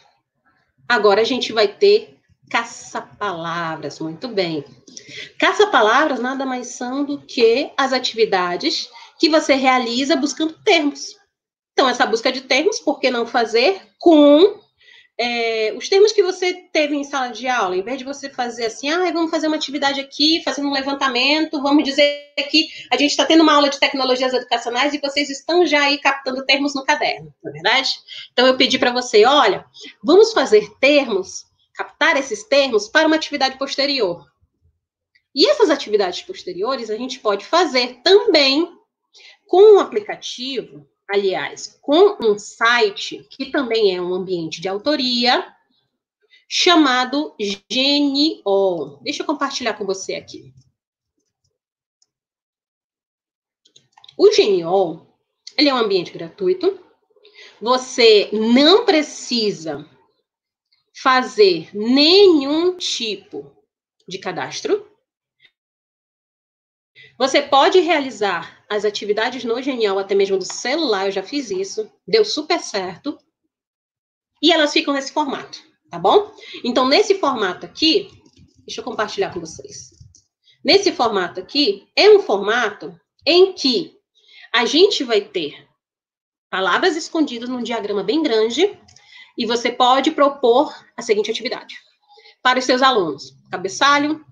A: agora a gente vai ter caça-palavras, muito bem. Caça-palavras nada mais são do que as atividades que você realiza buscando termos. Então, essa busca de termos, por que não fazer com é, os termos que você teve em sala de aula, em vez de você fazer assim, ah, vamos fazer uma atividade aqui, fazendo um levantamento, vamos dizer que a gente está tendo uma aula de tecnologias educacionais e vocês estão já aí captando termos no caderno, não é verdade? Então eu pedi para você, olha, vamos fazer termos, captar esses termos para uma atividade posterior. E essas atividades posteriores a gente pode fazer também com um aplicativo aliás, com um site que também é um ambiente de autoria, chamado Geniol. Deixa eu compartilhar com você aqui. O Geniol, ele é um ambiente gratuito. Você não precisa fazer nenhum tipo de cadastro. Você pode realizar as atividades no Genial, até mesmo do celular, eu já fiz isso, deu super certo. E elas ficam nesse formato, tá bom? Então, nesse formato aqui, deixa eu compartilhar com vocês. Nesse formato aqui, é um formato em que a gente vai ter palavras escondidas num diagrama bem grande e você pode propor a seguinte atividade para os seus alunos: cabeçalho,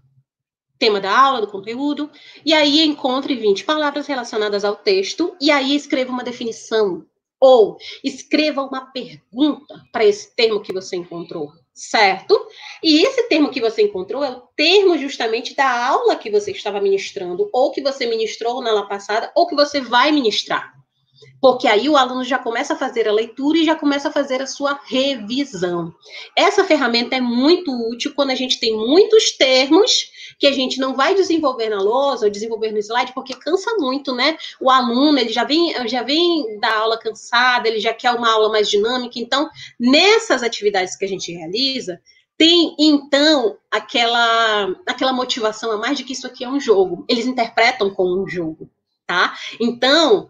A: tema da aula, do conteúdo, e aí encontre 20 palavras relacionadas ao texto, e aí escreva uma definição, ou escreva uma pergunta para esse termo que você encontrou, certo? E esse termo que você encontrou é o termo justamente da aula que você estava ministrando, ou que você ministrou na aula passada, ou que você vai ministrar. Porque aí o aluno já começa a fazer a leitura e já começa a fazer a sua revisão. Essa ferramenta é muito útil quando a gente tem muitos termos que a gente não vai desenvolver na lousa ou desenvolver no slide, porque cansa muito, né? O aluno, ele já vem, já vem da aula cansado, ele já quer uma aula mais dinâmica. Então, nessas atividades que a gente realiza, tem então aquela aquela motivação a mais de que isso aqui é um jogo. Eles interpretam como um jogo, tá? Então,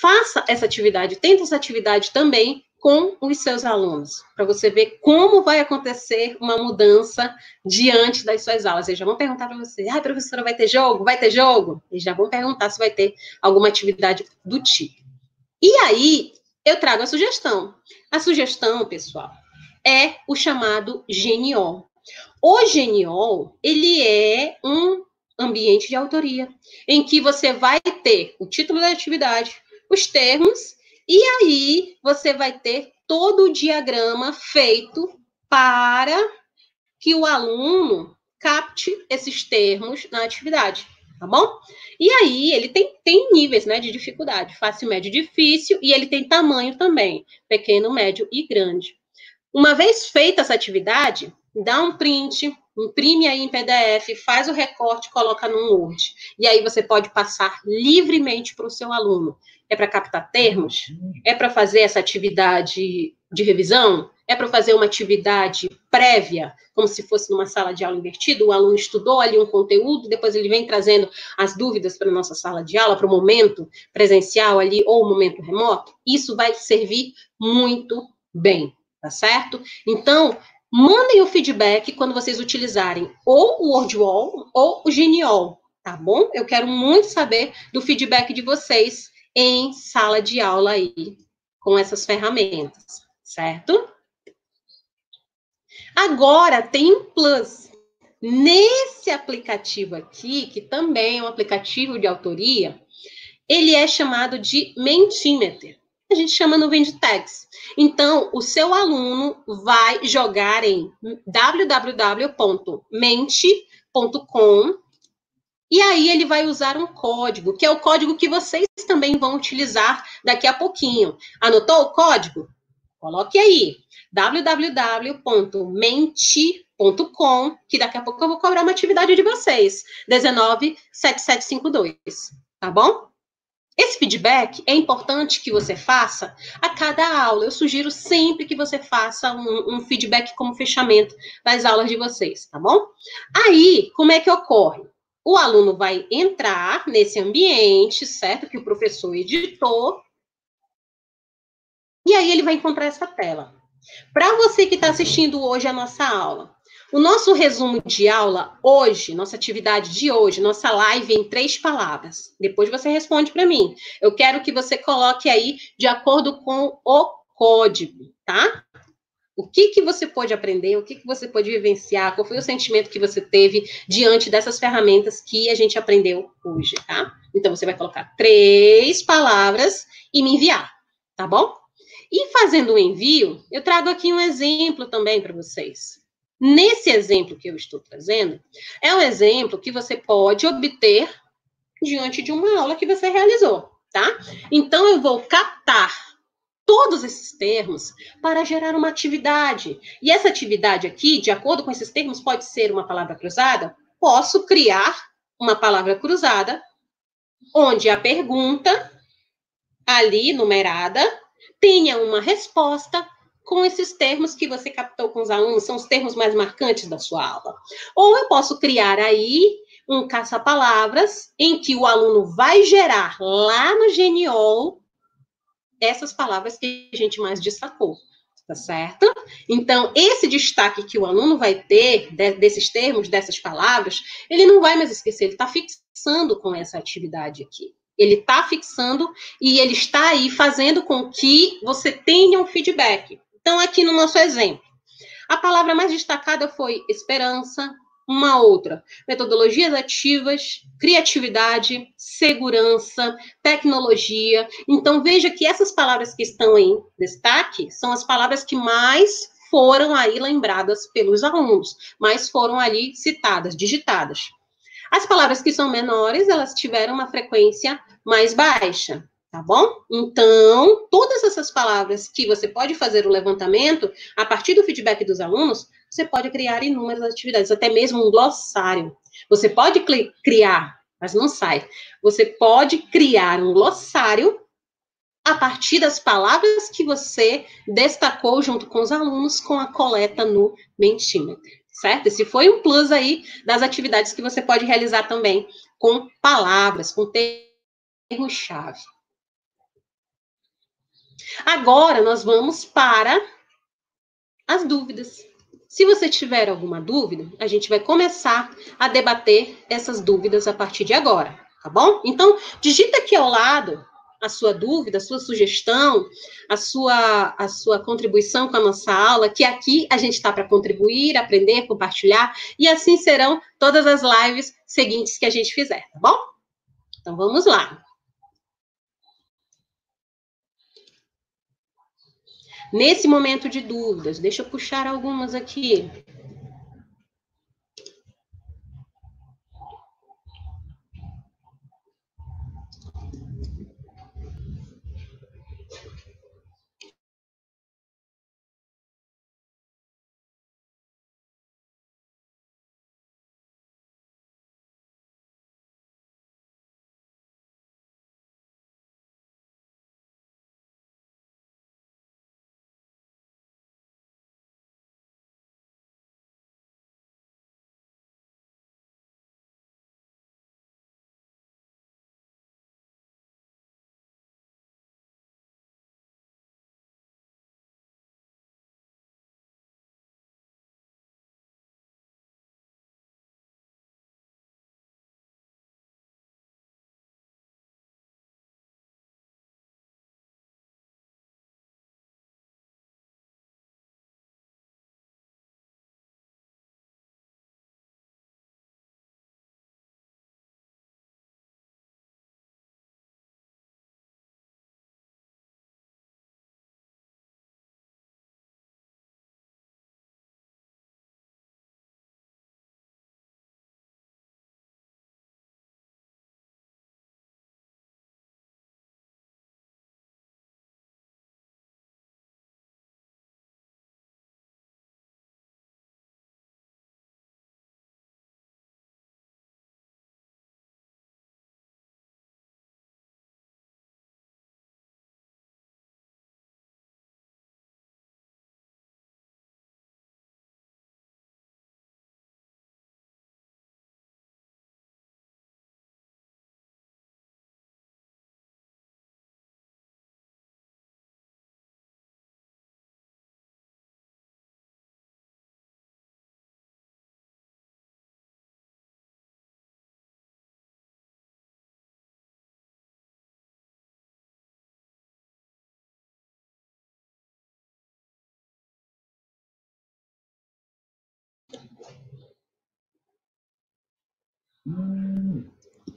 A: faça essa atividade, tenta essa atividade também com os seus alunos, para você ver como vai acontecer uma mudança diante das suas aulas. Eles já vão perguntar para você: ah, professora, vai ter jogo? Vai ter jogo? Eles já vão perguntar se vai ter alguma atividade do tipo. E aí, eu trago a sugestão. A sugestão, pessoal, é o chamado Geniol. O Geniol, ele é um ambiente de autoria, em que você vai ter o título da atividade, os termos e aí você vai ter todo o diagrama feito para que o aluno capte esses termos na atividade, tá bom? E aí ele tem, tem níveis né, de dificuldade, fácil, médio, difícil, e ele tem tamanho também, pequeno, médio e grande. Uma vez feita essa atividade, dá um print, imprime aí em PDF, faz o recorte, coloca no Word. E aí você pode passar livremente para o seu aluno. É para captar termos? É para fazer essa atividade de revisão? É para fazer uma atividade prévia, como se fosse numa sala de aula invertida? O aluno estudou ali um conteúdo, depois ele vem trazendo as dúvidas para a nossa sala de aula, para o momento presencial ali ou o momento remoto? Isso vai servir muito bem, tá certo? Então, Mandem o feedback quando vocês utilizarem ou o WordWall ou o Genial, tá bom? Eu quero muito saber do feedback de vocês em sala de aula aí com essas ferramentas, certo? Agora tem um plus. Nesse aplicativo aqui, que também é um aplicativo de autoria, ele é chamado de Mentimeter. A gente chama de tags. Então, o seu aluno vai jogar em www.mente.com e aí ele vai usar um código, que é o código que vocês também vão utilizar daqui a pouquinho. Anotou o código? Coloque aí www.mente.com, que daqui a pouco eu vou cobrar uma atividade de vocês. 197752, tá bom? Esse feedback é importante que você faça a cada aula. Eu sugiro sempre que você faça um, um, feedback como fechamento das aulas de vocês, tá bom? Aí, como é que ocorre? O aluno vai entrar nesse ambiente, certo? Que o professor editou. E aí ele vai encontrar essa tela. Para você que está assistindo hoje a nossa aula, o nosso resumo de aula hoje, nossa atividade de hoje, nossa live em três palavras. Depois você responde para mim. Eu quero que você coloque aí de acordo com o código, tá? O que, que você pode aprender, o que, que você pode vivenciar, qual foi o sentimento que você teve diante dessas ferramentas que a gente aprendeu hoje, tá? Então, você vai colocar três palavras e me enviar, tá bom? E fazendo o envio, eu trago aqui um exemplo também para vocês. Nesse exemplo que eu estou trazendo, é um exemplo que você pode obter diante de uma aula que você realizou, tá? Então, eu vou captar todos esses termos para gerar uma atividade. E essa atividade aqui, de acordo com esses termos, pode ser uma palavra cruzada. Posso criar uma palavra cruzada, onde a pergunta, ali numerada, tenha uma resposta com esses termos que você captou com os alunos, são os termos mais marcantes da sua aula. Ou eu posso criar aí um caça-palavras em que o aluno vai gerar lá no Geniol essas palavras que a gente mais destacou, tá certo? Então, esse destaque que o aluno vai ter de, desses termos, dessas palavras, ele não vai mais esquecer, ele está fixando com essa atividade aqui. Ele está fixando e ele está aí fazendo com que você tenha um feedback. Então, aqui no nosso exemplo, a palavra mais destacada foi esperança, uma outra, metodologias ativas, criatividade, segurança, tecnologia. Então, veja que essas palavras que estão em destaque são as palavras que mais foram aí lembradas pelos alunos, mais foram ali citadas, digitadas. As palavras que são menores, elas tiveram uma frequência mais baixa tá bom? Então, todas essas palavras que você pode fazer o levantamento, a partir do feedback dos alunos, você pode criar inúmeras atividades, até mesmo um glossário. Você pode criar, mas não sai. Você pode criar um glossário a partir das palavras que você destacou junto com os alunos com a coleta no Mentimeter, certo? Esse foi um plus aí das atividades que você pode realizar também com palavras, com termos-chave. Agora nós vamos para as dúvidas. Se você tiver alguma dúvida, a gente vai começar a debater essas dúvidas a partir de agora, tá bom? Então, digita aqui ao lado a sua dúvida, a sua sugestão, a sua, a sua contribuição com a nossa aula, que aqui a gente está para contribuir, aprender, compartilhar, e assim serão todas as lives seguintes que a gente fizer, tá bom? Então vamos lá. Nesse momento de dúvidas, deixa eu puxar algumas aqui.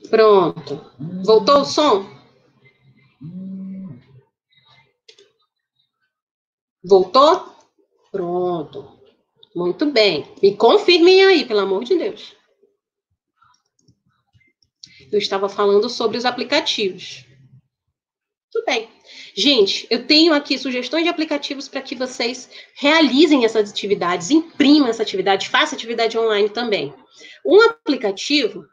A: Pronto. Voltou o som? Voltou? Pronto. Muito bem. Me confirmem aí, pelo amor de Deus. Eu estava falando sobre os aplicativos. Tudo bem. Gente, eu tenho aqui sugestões de aplicativos para que vocês realizem essas atividades, imprimam essa atividade, façam atividade online também. Um aplicativo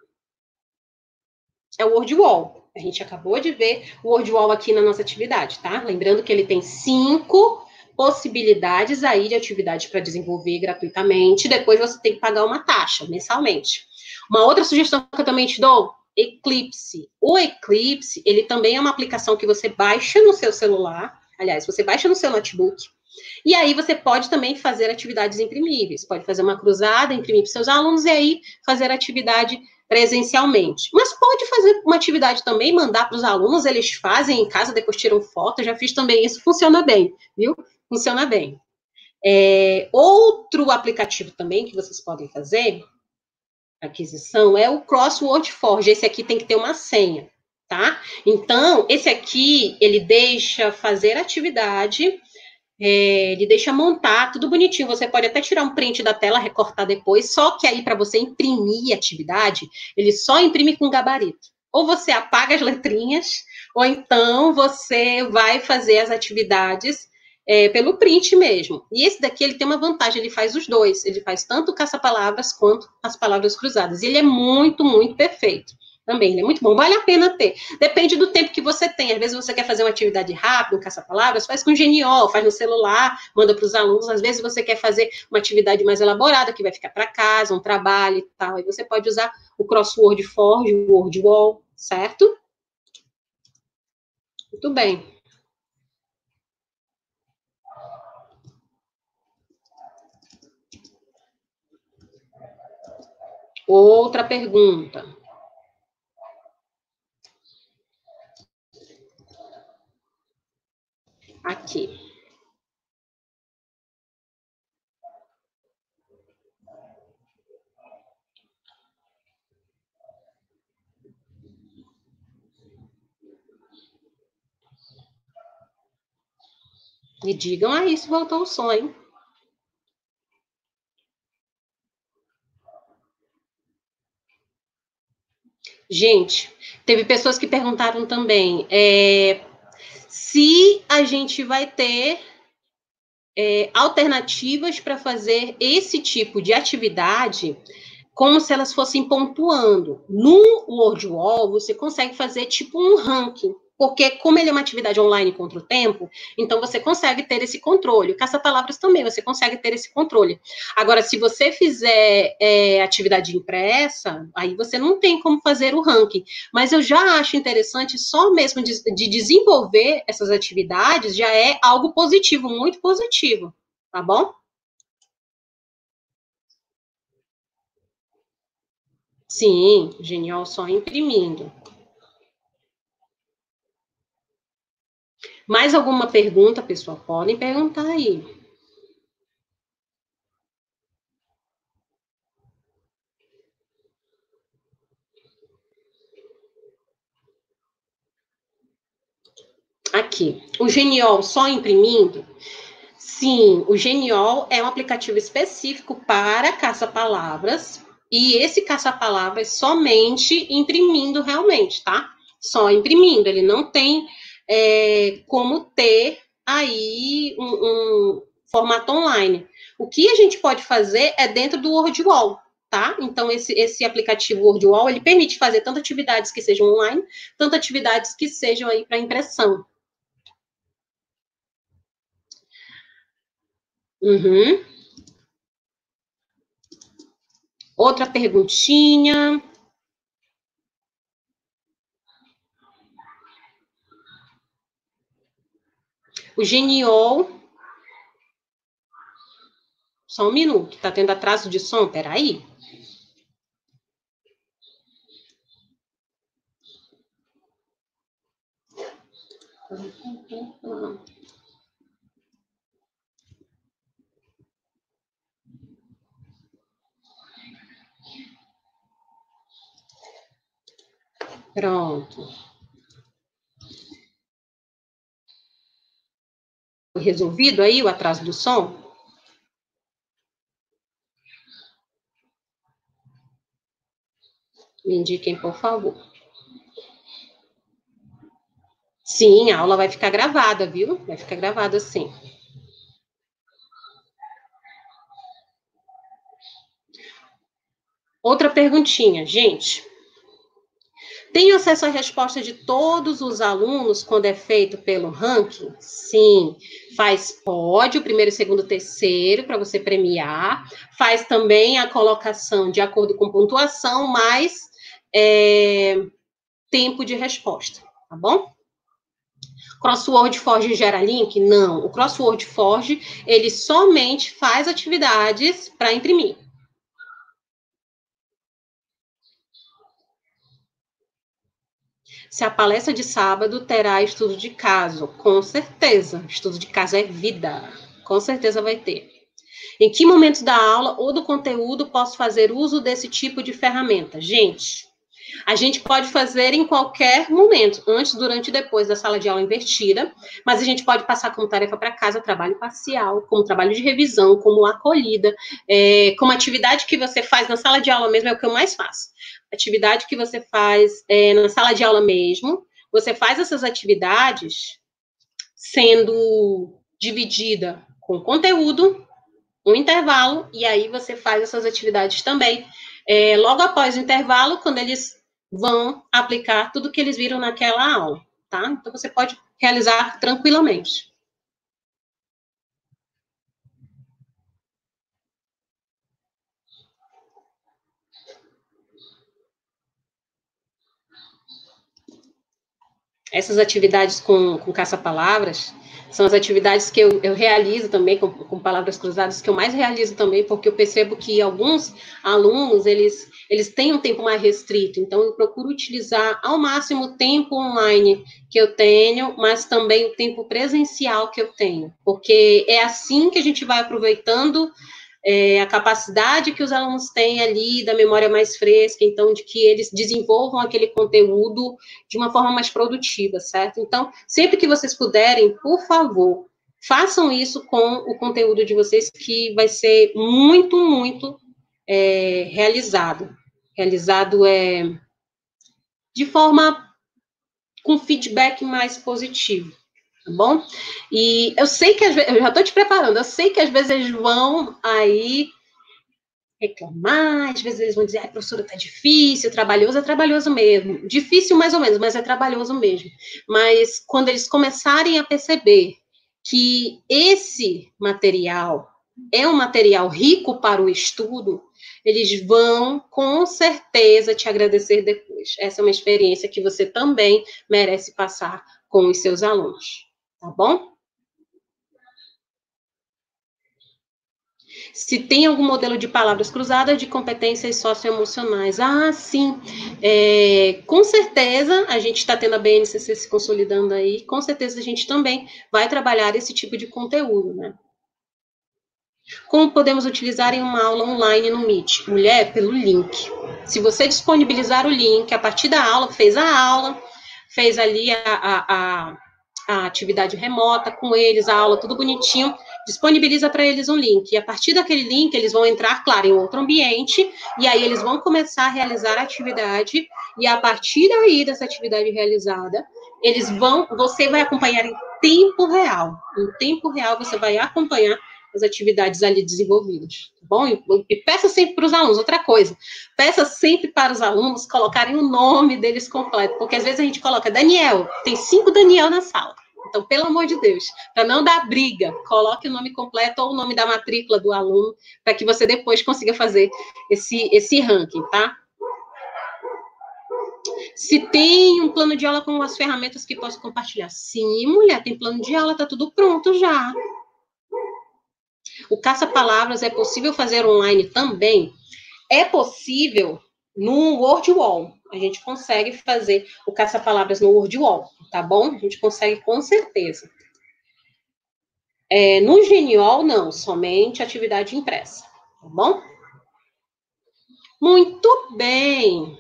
A: é o WordWall. A gente acabou de ver o WordWall aqui na nossa atividade, tá? Lembrando que ele tem cinco possibilidades aí de atividade para desenvolver gratuitamente. Depois você tem que pagar uma taxa mensalmente. Uma outra sugestão que eu também te dou, Eclipse. O Eclipse, ele também é uma aplicação que você baixa no seu celular. Aliás, você baixa no seu notebook. E aí você pode também fazer atividades imprimíveis. Pode fazer uma cruzada, imprimir para seus alunos e aí fazer atividade presencialmente. Mas pode fazer uma atividade também, mandar para os alunos, eles fazem em casa, depois tiram foto, já fiz também isso, funciona bem, viu? Funciona bem. É, outro aplicativo também que vocês podem fazer, aquisição, é o Crossword Forge. Esse aqui tem que ter uma senha, tá? Então, esse aqui, ele deixa fazer atividade é, ele deixa montar tudo bonitinho. Você pode até tirar um print da tela, recortar depois. Só que aí, para você imprimir atividade, ele só imprime com gabarito. Ou você apaga as letrinhas, ou então você vai fazer as atividades é, pelo print mesmo. E esse daqui, ele tem uma vantagem, ele faz os dois. Ele faz tanto caça-palavras quanto as palavras cruzadas. E ele é muito, muito perfeito também, ele é muito bom, vale a pena ter. Depende do tempo que você tem. Às vezes você quer fazer uma atividade rápida, um caça-palavras, faz com Genial, faz no celular, manda para os alunos. Às vezes você quer fazer uma atividade mais elaborada, que vai ficar para casa, um trabalho e tal. Aí você pode usar o Crossword Forge, o WordWall, certo? Muito bem. Outra pergunta. aqui. Me digam aí se voltou o som, hein? Gente, teve pessoas que perguntaram também. É, se a gente vai ter é, alternativas para fazer esse tipo de atividade como se elas fossem pontuando. No WordWall, você consegue fazer tipo um ranking porque como ele é uma atividade online contra o tempo, então você consegue ter esse controle. Caça-palavras também, você consegue ter esse controle. Agora, se você fizer é, atividade impressa, aí você não tem como fazer o ranking. Mas eu já acho interessante, só mesmo de, de desenvolver essas atividades, já é algo positivo, muito positivo, tá bom? Sim, genial só imprimindo. Mais alguma pergunta, pessoal? Podem perguntar aí. Aqui, o Genial só imprimindo? Sim, o Genial é um aplicativo específico para caça-palavras, e esse caça-palavras somente imprimindo realmente, tá? Só imprimindo, ele não tem é, como ter aí um, um, formato online. O que a gente pode fazer é dentro do WordWall, tá? Então, esse, esse aplicativo WordWall, ele permite fazer tanto atividades que sejam online, tanto atividades que sejam aí para impressão. Uhum. Outra perguntinha. O Geniol. Só um minuto. Tá tendo atraso de som? Peraí. Pronto. Resolvido aí o atraso do som? Me indiquem, por favor. Sim, a aula vai ficar gravada, viu? Vai ficar gravada sim. Outra perguntinha, gente. Tenho acesso à resposta de todos os alunos quando é feito pelo ranking? Sim. Faz pódio, primeiro, segundo, terceiro, para você premiar. Faz também a colocação de acordo com pontuação, mais é, tempo de resposta, tá bom? Crossword Forge gera link? Não. O Crossword Forge, ele somente faz atividades para imprimir. Se a palestra de sábado terá estudo de caso. Com certeza. Estudo de caso é vida. Com certeza vai ter. Em que momentos da aula ou do conteúdo posso fazer uso desse tipo de ferramenta? Gente, a gente pode fazer em qualquer momento, antes, durante e depois da sala de aula invertida, mas a gente pode passar como tarefa para casa trabalho parcial, como trabalho de revisão, como acolhida, é, como atividade que você faz na sala de aula mesmo, é o que eu mais faço atividade que você faz é, na sala de aula mesmo, você faz essas atividades sendo dividida com conteúdo, um intervalo, e aí você faz essas atividades também. É, logo após o intervalo, quando eles vão aplicar tudo que eles viram naquela aula, tá? Então você pode realizar tranquilamente. essas atividades com, com caça-palavras são as atividades que eu, eu realizo também com, com, palavras cruzadas, que eu mais realizo também, porque eu percebo que alguns alunos, eles, eles têm um tempo mais restrito, então eu procuro utilizar ao máximo o tempo online que eu tenho, mas também o tempo presencial que eu tenho, porque é assim que a gente vai aproveitando é, a capacidade que os alunos têm ali da memória mais fresca, então, de que eles desenvolvam aquele conteúdo de uma forma mais produtiva, certo? Então, sempre que vocês puderem, por favor, façam isso com o conteúdo de vocês, que vai ser muito, muito é, realizado. Realizado é, de forma com feedback mais positivo tá bom? E eu sei que às vezes, eu já estou te preparando, eu sei que às vezes eles vão aí reclamar, às vezes eles vão dizer, ah, professora, tá difícil, trabalhoso, é trabalhoso mesmo. Difícil mais ou menos, mas é trabalhoso mesmo. Mas quando eles começarem a perceber que esse material é um material rico para o estudo, eles vão com certeza te agradecer depois. Essa é uma experiência que você também merece passar com os seus alunos tá bom? Se tem algum modelo de palavras cruzadas de competências socioemocionais. Ah, sim. É, com certeza, a gente está tendo a BNCC se consolidando aí, com certeza a gente também vai trabalhar esse tipo de conteúdo, né? Como podemos utilizar em uma aula online no Meet? Mulher, pelo link. Se você disponibilizar o link, a partir da aula, fez a aula, fez ali a, a, a a atividade remota com eles, a aula, tudo bonitinho, disponibiliza para eles um link. E a partir daquele link, eles vão entrar, claro, em outro ambiente, e aí eles vão começar a realizar a atividade, e a partir daí dessa atividade realizada, eles vão, você vai acompanhar em tempo real. Em tempo real, você vai acompanhar as atividades ali desenvolvidas, tá bom? E, e peça sempre para os alunos, outra coisa, peça sempre para os alunos colocarem o nome deles completo, porque às vezes a gente coloca Daniel, tem cinco Daniel na sala. Então, pelo amor de Deus, para não dar briga, coloque o nome completo ou o nome da matrícula do aluno, para que você depois consiga fazer esse, esse ranking, tá? Se tem um plano de aula com as ferramentas que posso compartilhar. Sim, mulher, tem plano de aula, tá tudo pronto já. O caça-palavras é possível fazer online também? É possível no WordWall. A gente consegue fazer o caça-palavras no WordWall, tá bom? A gente consegue com certeza. É, no Genial, não, somente atividade impressa, tá bom? Muito bem.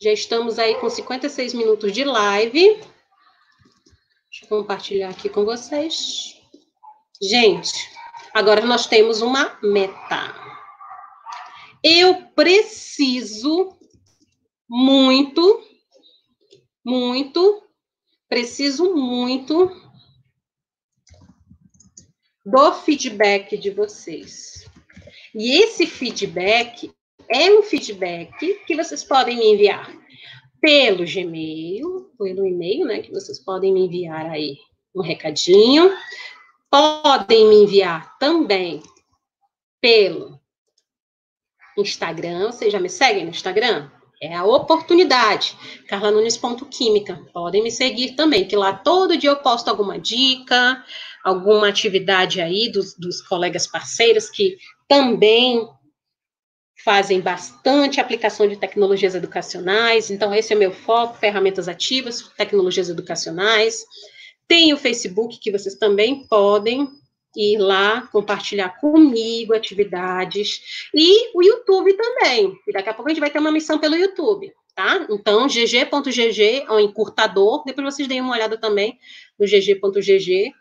A: Já estamos aí com 56 minutos de live. Deixa eu compartilhar aqui com vocês. Gente, agora nós temos uma meta. Eu preciso muito, muito, preciso muito do feedback de vocês. E esse feedback é um feedback que vocês podem me enviar pelo Gmail, pelo e-mail, né, que vocês podem me enviar aí um recadinho. Podem me enviar também pelo Instagram, vocês já me seguem no Instagram? É a oportunidade. carlanunes.química. Podem me seguir também, que lá todo dia eu posto alguma dica, alguma atividade aí dos, dos colegas parceiros que também fazem bastante aplicação de tecnologias educacionais. Então, esse é meu foco: ferramentas ativas, tecnologias educacionais. Tem o Facebook, que vocês também podem ir lá compartilhar comigo atividades. E o YouTube também. E daqui a pouco a gente vai ter uma missão pelo YouTube, tá? Então, gg.gg é um encurtador. Depois vocês deem uma olhada também no gg.gg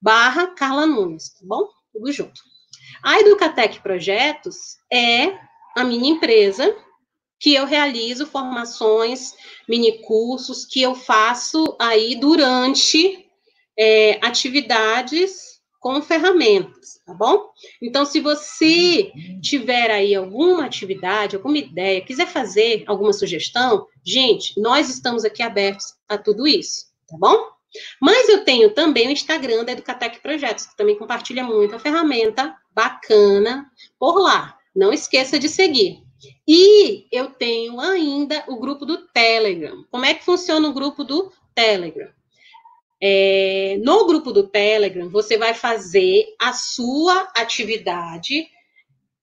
A: barra Carla Nunes, tá bom? Tudo junto. A Educatec Projetos é a minha empresa que eu realizo formações, mini cursos que eu faço aí durante é, atividades com ferramentas, tá bom? Então, se você tiver aí alguma atividade, alguma ideia, quiser fazer alguma sugestão, gente, nós estamos aqui abertos a tudo isso, tá bom? Mas eu tenho também o Instagram da Educatec Projetos, que também compartilha muita ferramenta bacana por lá. Não esqueça de seguir. E eu tenho ainda o grupo do Telegram. Como é que funciona o grupo do Telegram? É, no grupo do Telegram, você vai fazer a sua atividade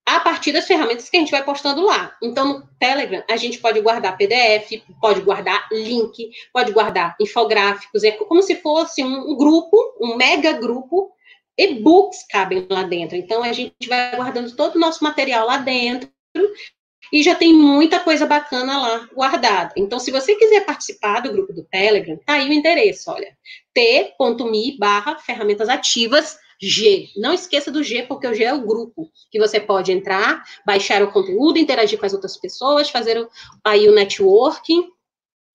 A: a partir das ferramentas que a gente vai postando lá. Então, no Telegram, a gente pode guardar PDF, pode guardar link, pode guardar infográficos, é como se fosse um, grupo, um mega grupo, e-books cabem lá dentro. Então, a gente vai guardando todo o nosso material lá dentro e já tem muita coisa bacana lá guardada. Então, se você quiser participar do grupo do Telegram, tá aí o endereço, olha, t.me barra ferramentas ativas G. Não esqueça do G, porque o G é o grupo que você pode entrar, baixar o conteúdo, interagir com as outras pessoas, fazer aí o networking,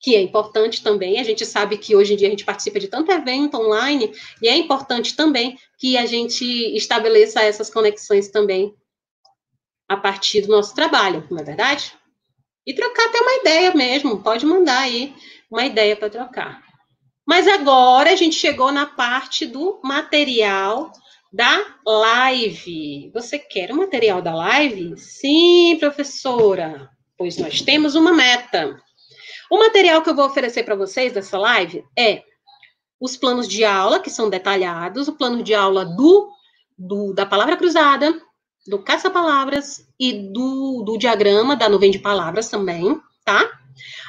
A: que é importante também. A gente sabe que hoje em dia a gente participa de tanto evento online, e é importante também que a gente estabeleça essas conexões também a partir do nosso trabalho, não é verdade? E trocar até uma ideia mesmo, pode mandar aí uma ideia para trocar. Mas agora a gente chegou na parte do material da live. Você quer o material da live? Sim, professora. Pois nós temos uma meta. O material que eu vou oferecer para vocês dessa live é os planos de aula, que são detalhados, o plano de aula do, do da palavra cruzada, do caça-palavras e do, do diagrama da nuvem de palavras também, tá?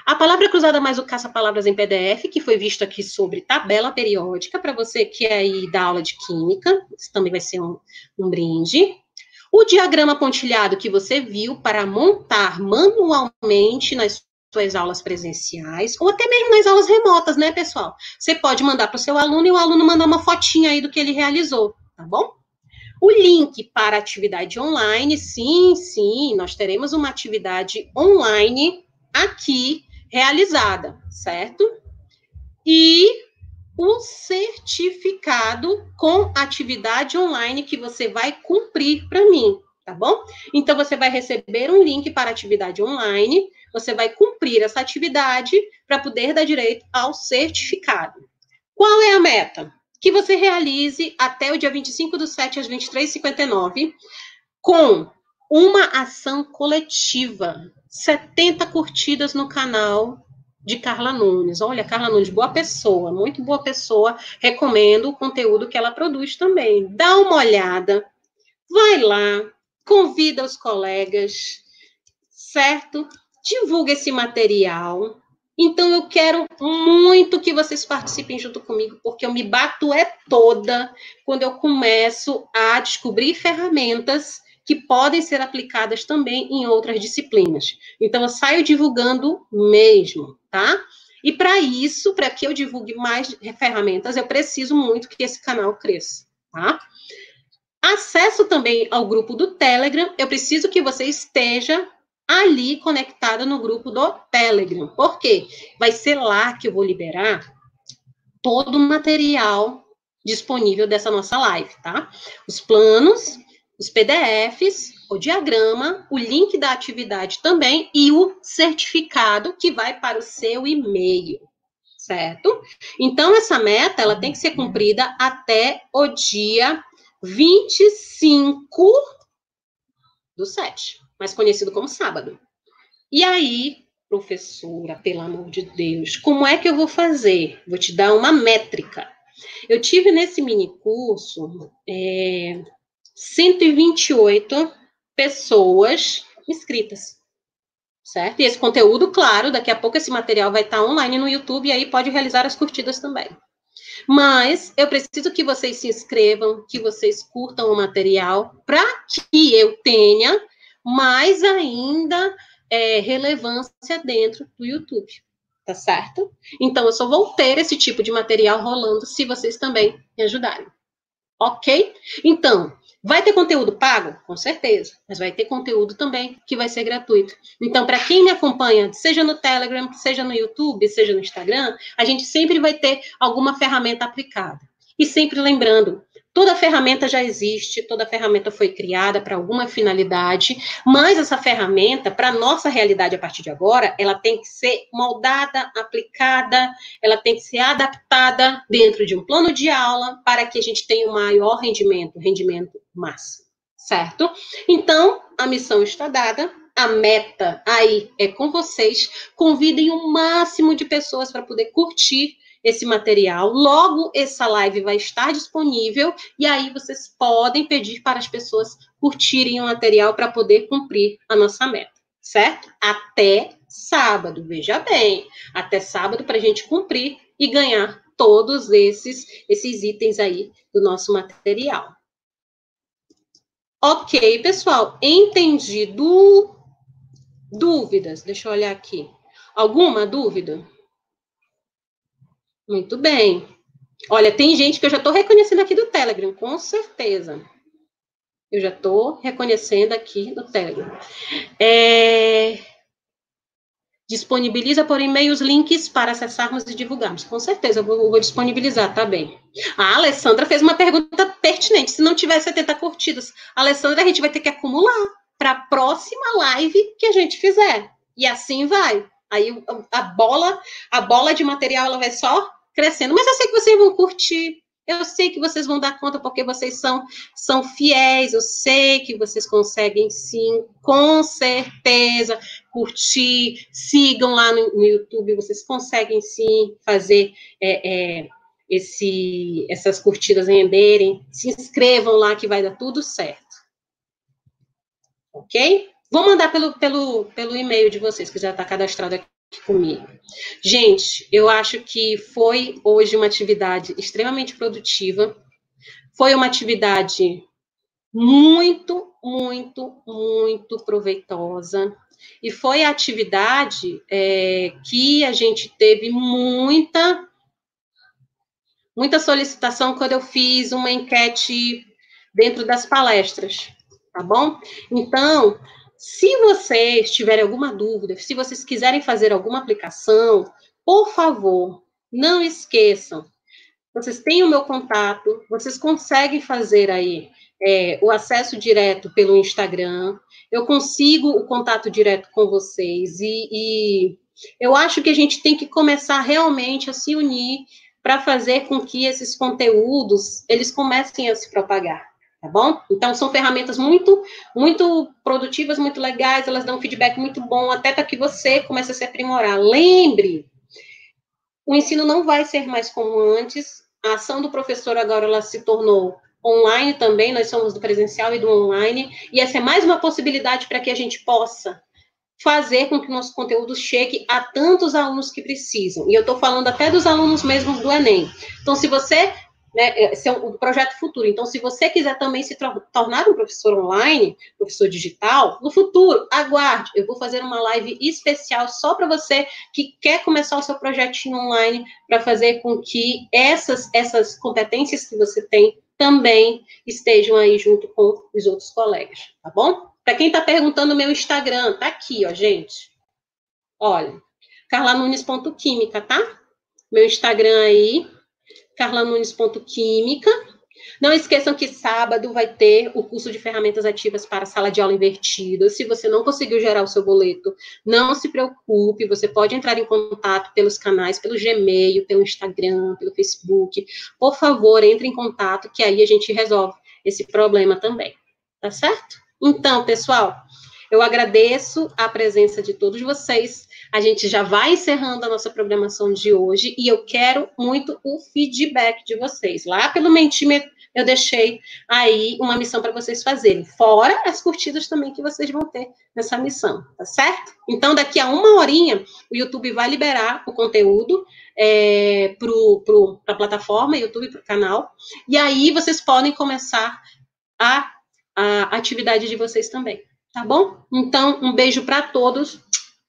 A: A palavra cruzada mais o caça-palavras em PDF, que foi visto aqui sobre tabela periódica, para você que é aí da aula de química, isso também vai ser um, um brinde. O diagrama pontilhado que você viu para montar manualmente nas suas aulas presenciais, ou até mesmo nas aulas remotas, né, pessoal? Você pode mandar para o seu aluno e o aluno mandar uma fotinha aí do que ele realizou, tá bom? O link para atividade online, sim, sim, nós teremos uma atividade online aqui realizada, certo? E o certificado com atividade online que você vai cumprir para mim, tá bom? Então você vai receber um link para atividade online, você vai cumprir essa atividade para poder dar direito ao certificado. Qual é a meta? Que você realize até o dia 25 do 7 às 23h59 com uma ação coletiva 70 curtidas no canal de Carla Nunes. Olha, Carla Nunes, boa pessoa, muito boa pessoa. Recomendo o conteúdo que ela produz também. Dá uma olhada, vai lá, convida os colegas, certo? Divulga esse material. Então, eu quero muito que vocês participem junto comigo, porque eu me bato é toda quando eu começo a descobrir ferramentas que podem ser aplicadas também em outras disciplinas. Então, eu saio divulgando mesmo, tá? E para isso, para que eu divulgue mais ferramentas, eu preciso muito que esse canal cresça, tá? Acesso também ao grupo do Telegram, eu preciso que você esteja ali conectada no grupo do Telegram. Por quê? Vai ser lá que eu vou liberar todo o material disponível dessa nossa live, tá? Os planos, os PDFs, o diagrama, o link da atividade também e o certificado que vai para o seu e-mail, certo? Então essa meta ela tem que ser cumprida até o dia 25 do 7 mais conhecido como sábado. E aí, professora, pelo amor de Deus, como é que eu vou fazer? Vou te dar uma métrica. Eu tive nesse mini curso é, 128 pessoas inscritas, certo? E esse conteúdo, claro, daqui a pouco esse material vai estar online no YouTube e aí pode realizar as curtidas também. Mas eu preciso que vocês se inscrevam, que vocês curtam o material, para que eu tenha mais ainda é, relevância dentro do YouTube. Tá certo? Então, eu só vou ter esse tipo de material rolando se vocês também me ajudarem. Ok? Então, vai ter conteúdo pago? Com certeza. Mas vai ter conteúdo também que vai ser gratuito. Então, para quem me acompanha, seja no Telegram, seja no YouTube, seja no Instagram, a gente sempre vai ter alguma ferramenta aplicada. E sempre lembrando, Toda ferramenta já existe, toda ferramenta foi criada para alguma finalidade, mas essa ferramenta, para nossa realidade a partir de agora, ela tem que ser moldada, aplicada, ela tem que ser adaptada dentro de um plano de aula para que a gente tenha um maior rendimento, rendimento máximo, certo? Então, a missão está dada, a meta aí é com vocês. Convidem o máximo de pessoas para poder curtir esse material. Logo, essa live vai estar disponível e aí vocês podem pedir para as pessoas curtirem o material para poder cumprir a nossa meta, certo? Até sábado, veja bem, até sábado para a gente cumprir e ganhar todos esses esses itens aí do nosso material. Ok, pessoal, entendido? Dúvidas? Deixa eu olhar aqui. Alguma dúvida? Muito bem. Olha, tem gente que eu já estou reconhecendo aqui do Telegram, com certeza. Eu já estou reconhecendo aqui no Telegram. É... Disponibiliza por e-mail os links para acessarmos e divulgarmos. Com certeza, eu vou, vou, disponibilizar, tá bem. A Alessandra fez uma pergunta pertinente. Se não tiver 70 curtidas, Alessandra, a gente vai ter que acumular para a próxima live que a gente fizer. E assim vai. Aí a bola, a bola de material, ela vai só crescendo. Mas eu sei que vocês vão curtir. Eu sei que vocês vão dar conta porque vocês são, são fiéis. Eu sei que vocês conseguem sim, com certeza, curtir. Sigam lá no, no YouTube. Vocês conseguem sim fazer é, é, esse, essas curtidas renderem. Se inscrevam lá que vai dar tudo certo. Ok? Vou mandar pelo, pelo, pelo e-mail de vocês, que já está cadastrado aqui comigo. Gente, eu acho que foi hoje uma atividade extremamente produtiva. Foi uma atividade muito, muito, muito proveitosa. E foi a atividade é, que a gente teve muita, muita solicitação quando eu fiz uma enquete dentro das palestras, tá bom? Então, se vocês tiverem alguma dúvida, se vocês quiserem fazer alguma aplicação, por favor, não esqueçam. Vocês têm o meu contato, vocês conseguem fazer aí é, o acesso direto pelo Instagram. Eu consigo o contato direto com vocês e, e eu acho que a gente tem que começar realmente a se unir para fazer com que esses conteúdos eles comecem a se propagar tá bom? Então, são ferramentas muito, muito produtivas, muito legais, elas dão um feedback muito bom, até para que você comece a se aprimorar. Lembre, o ensino não vai ser mais como antes, a ação do professor agora, ela se tornou online também, nós somos do presencial e do online, e essa é mais uma possibilidade para que a gente possa fazer com que o nosso conteúdo chegue a tantos alunos que precisam. E eu estou falando até dos alunos mesmo do Enem. Então, se você né, é um projeto futuro. Então, se você quiser também se tornar um professor online, professor digital, no futuro, aguarde. Eu vou fazer uma live especial só para você que quer começar o seu projetinho online para fazer com que essas, essas competências que você tem também estejam aí junto com os outros colegas, tá bom? Para quem está perguntando, meu Instagram tá aqui, ó, gente. Olha, carlanunes.química, tá? Meu Instagram aí, carlanunes.química. Não esqueçam que sábado vai ter o curso de ferramentas ativas para sala de aula invertida. Se você não conseguiu gerar o seu boleto, não se preocupe, você pode entrar em contato pelos canais, pelo Gmail, pelo Instagram, pelo Facebook. Por favor, entre em contato, que aí a gente resolve esse problema também. Tá certo? Então, pessoal, eu agradeço a presença de todos vocês. A gente já vai encerrando a nossa programação de hoje e eu quero muito o feedback de vocês. Lá pelo Mentimeter eu deixei aí uma missão para vocês fazerem, fora as curtidas também que vocês vão ter nessa missão, tá certo? Então, daqui a uma horinha, o YouTube vai liberar o conteúdo é, para a plataforma, YouTube para o canal, e aí vocês podem começar a, a atividade de vocês também, tá bom? Então, um beijo para todos.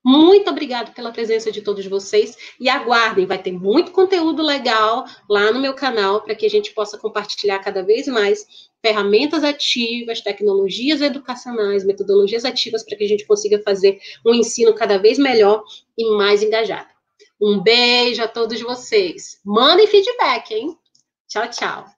A: Muito obrigado pela presença de todos vocês e aguardem, vai ter muito conteúdo legal lá no meu canal para que a gente possa compartilhar cada vez mais ferramentas ativas, tecnologias educacionais, metodologias ativas para que a gente consiga fazer um ensino cada vez melhor e mais engajado. Um beijo a todos vocês. Mandem feedback, hein? Tchau, tchau.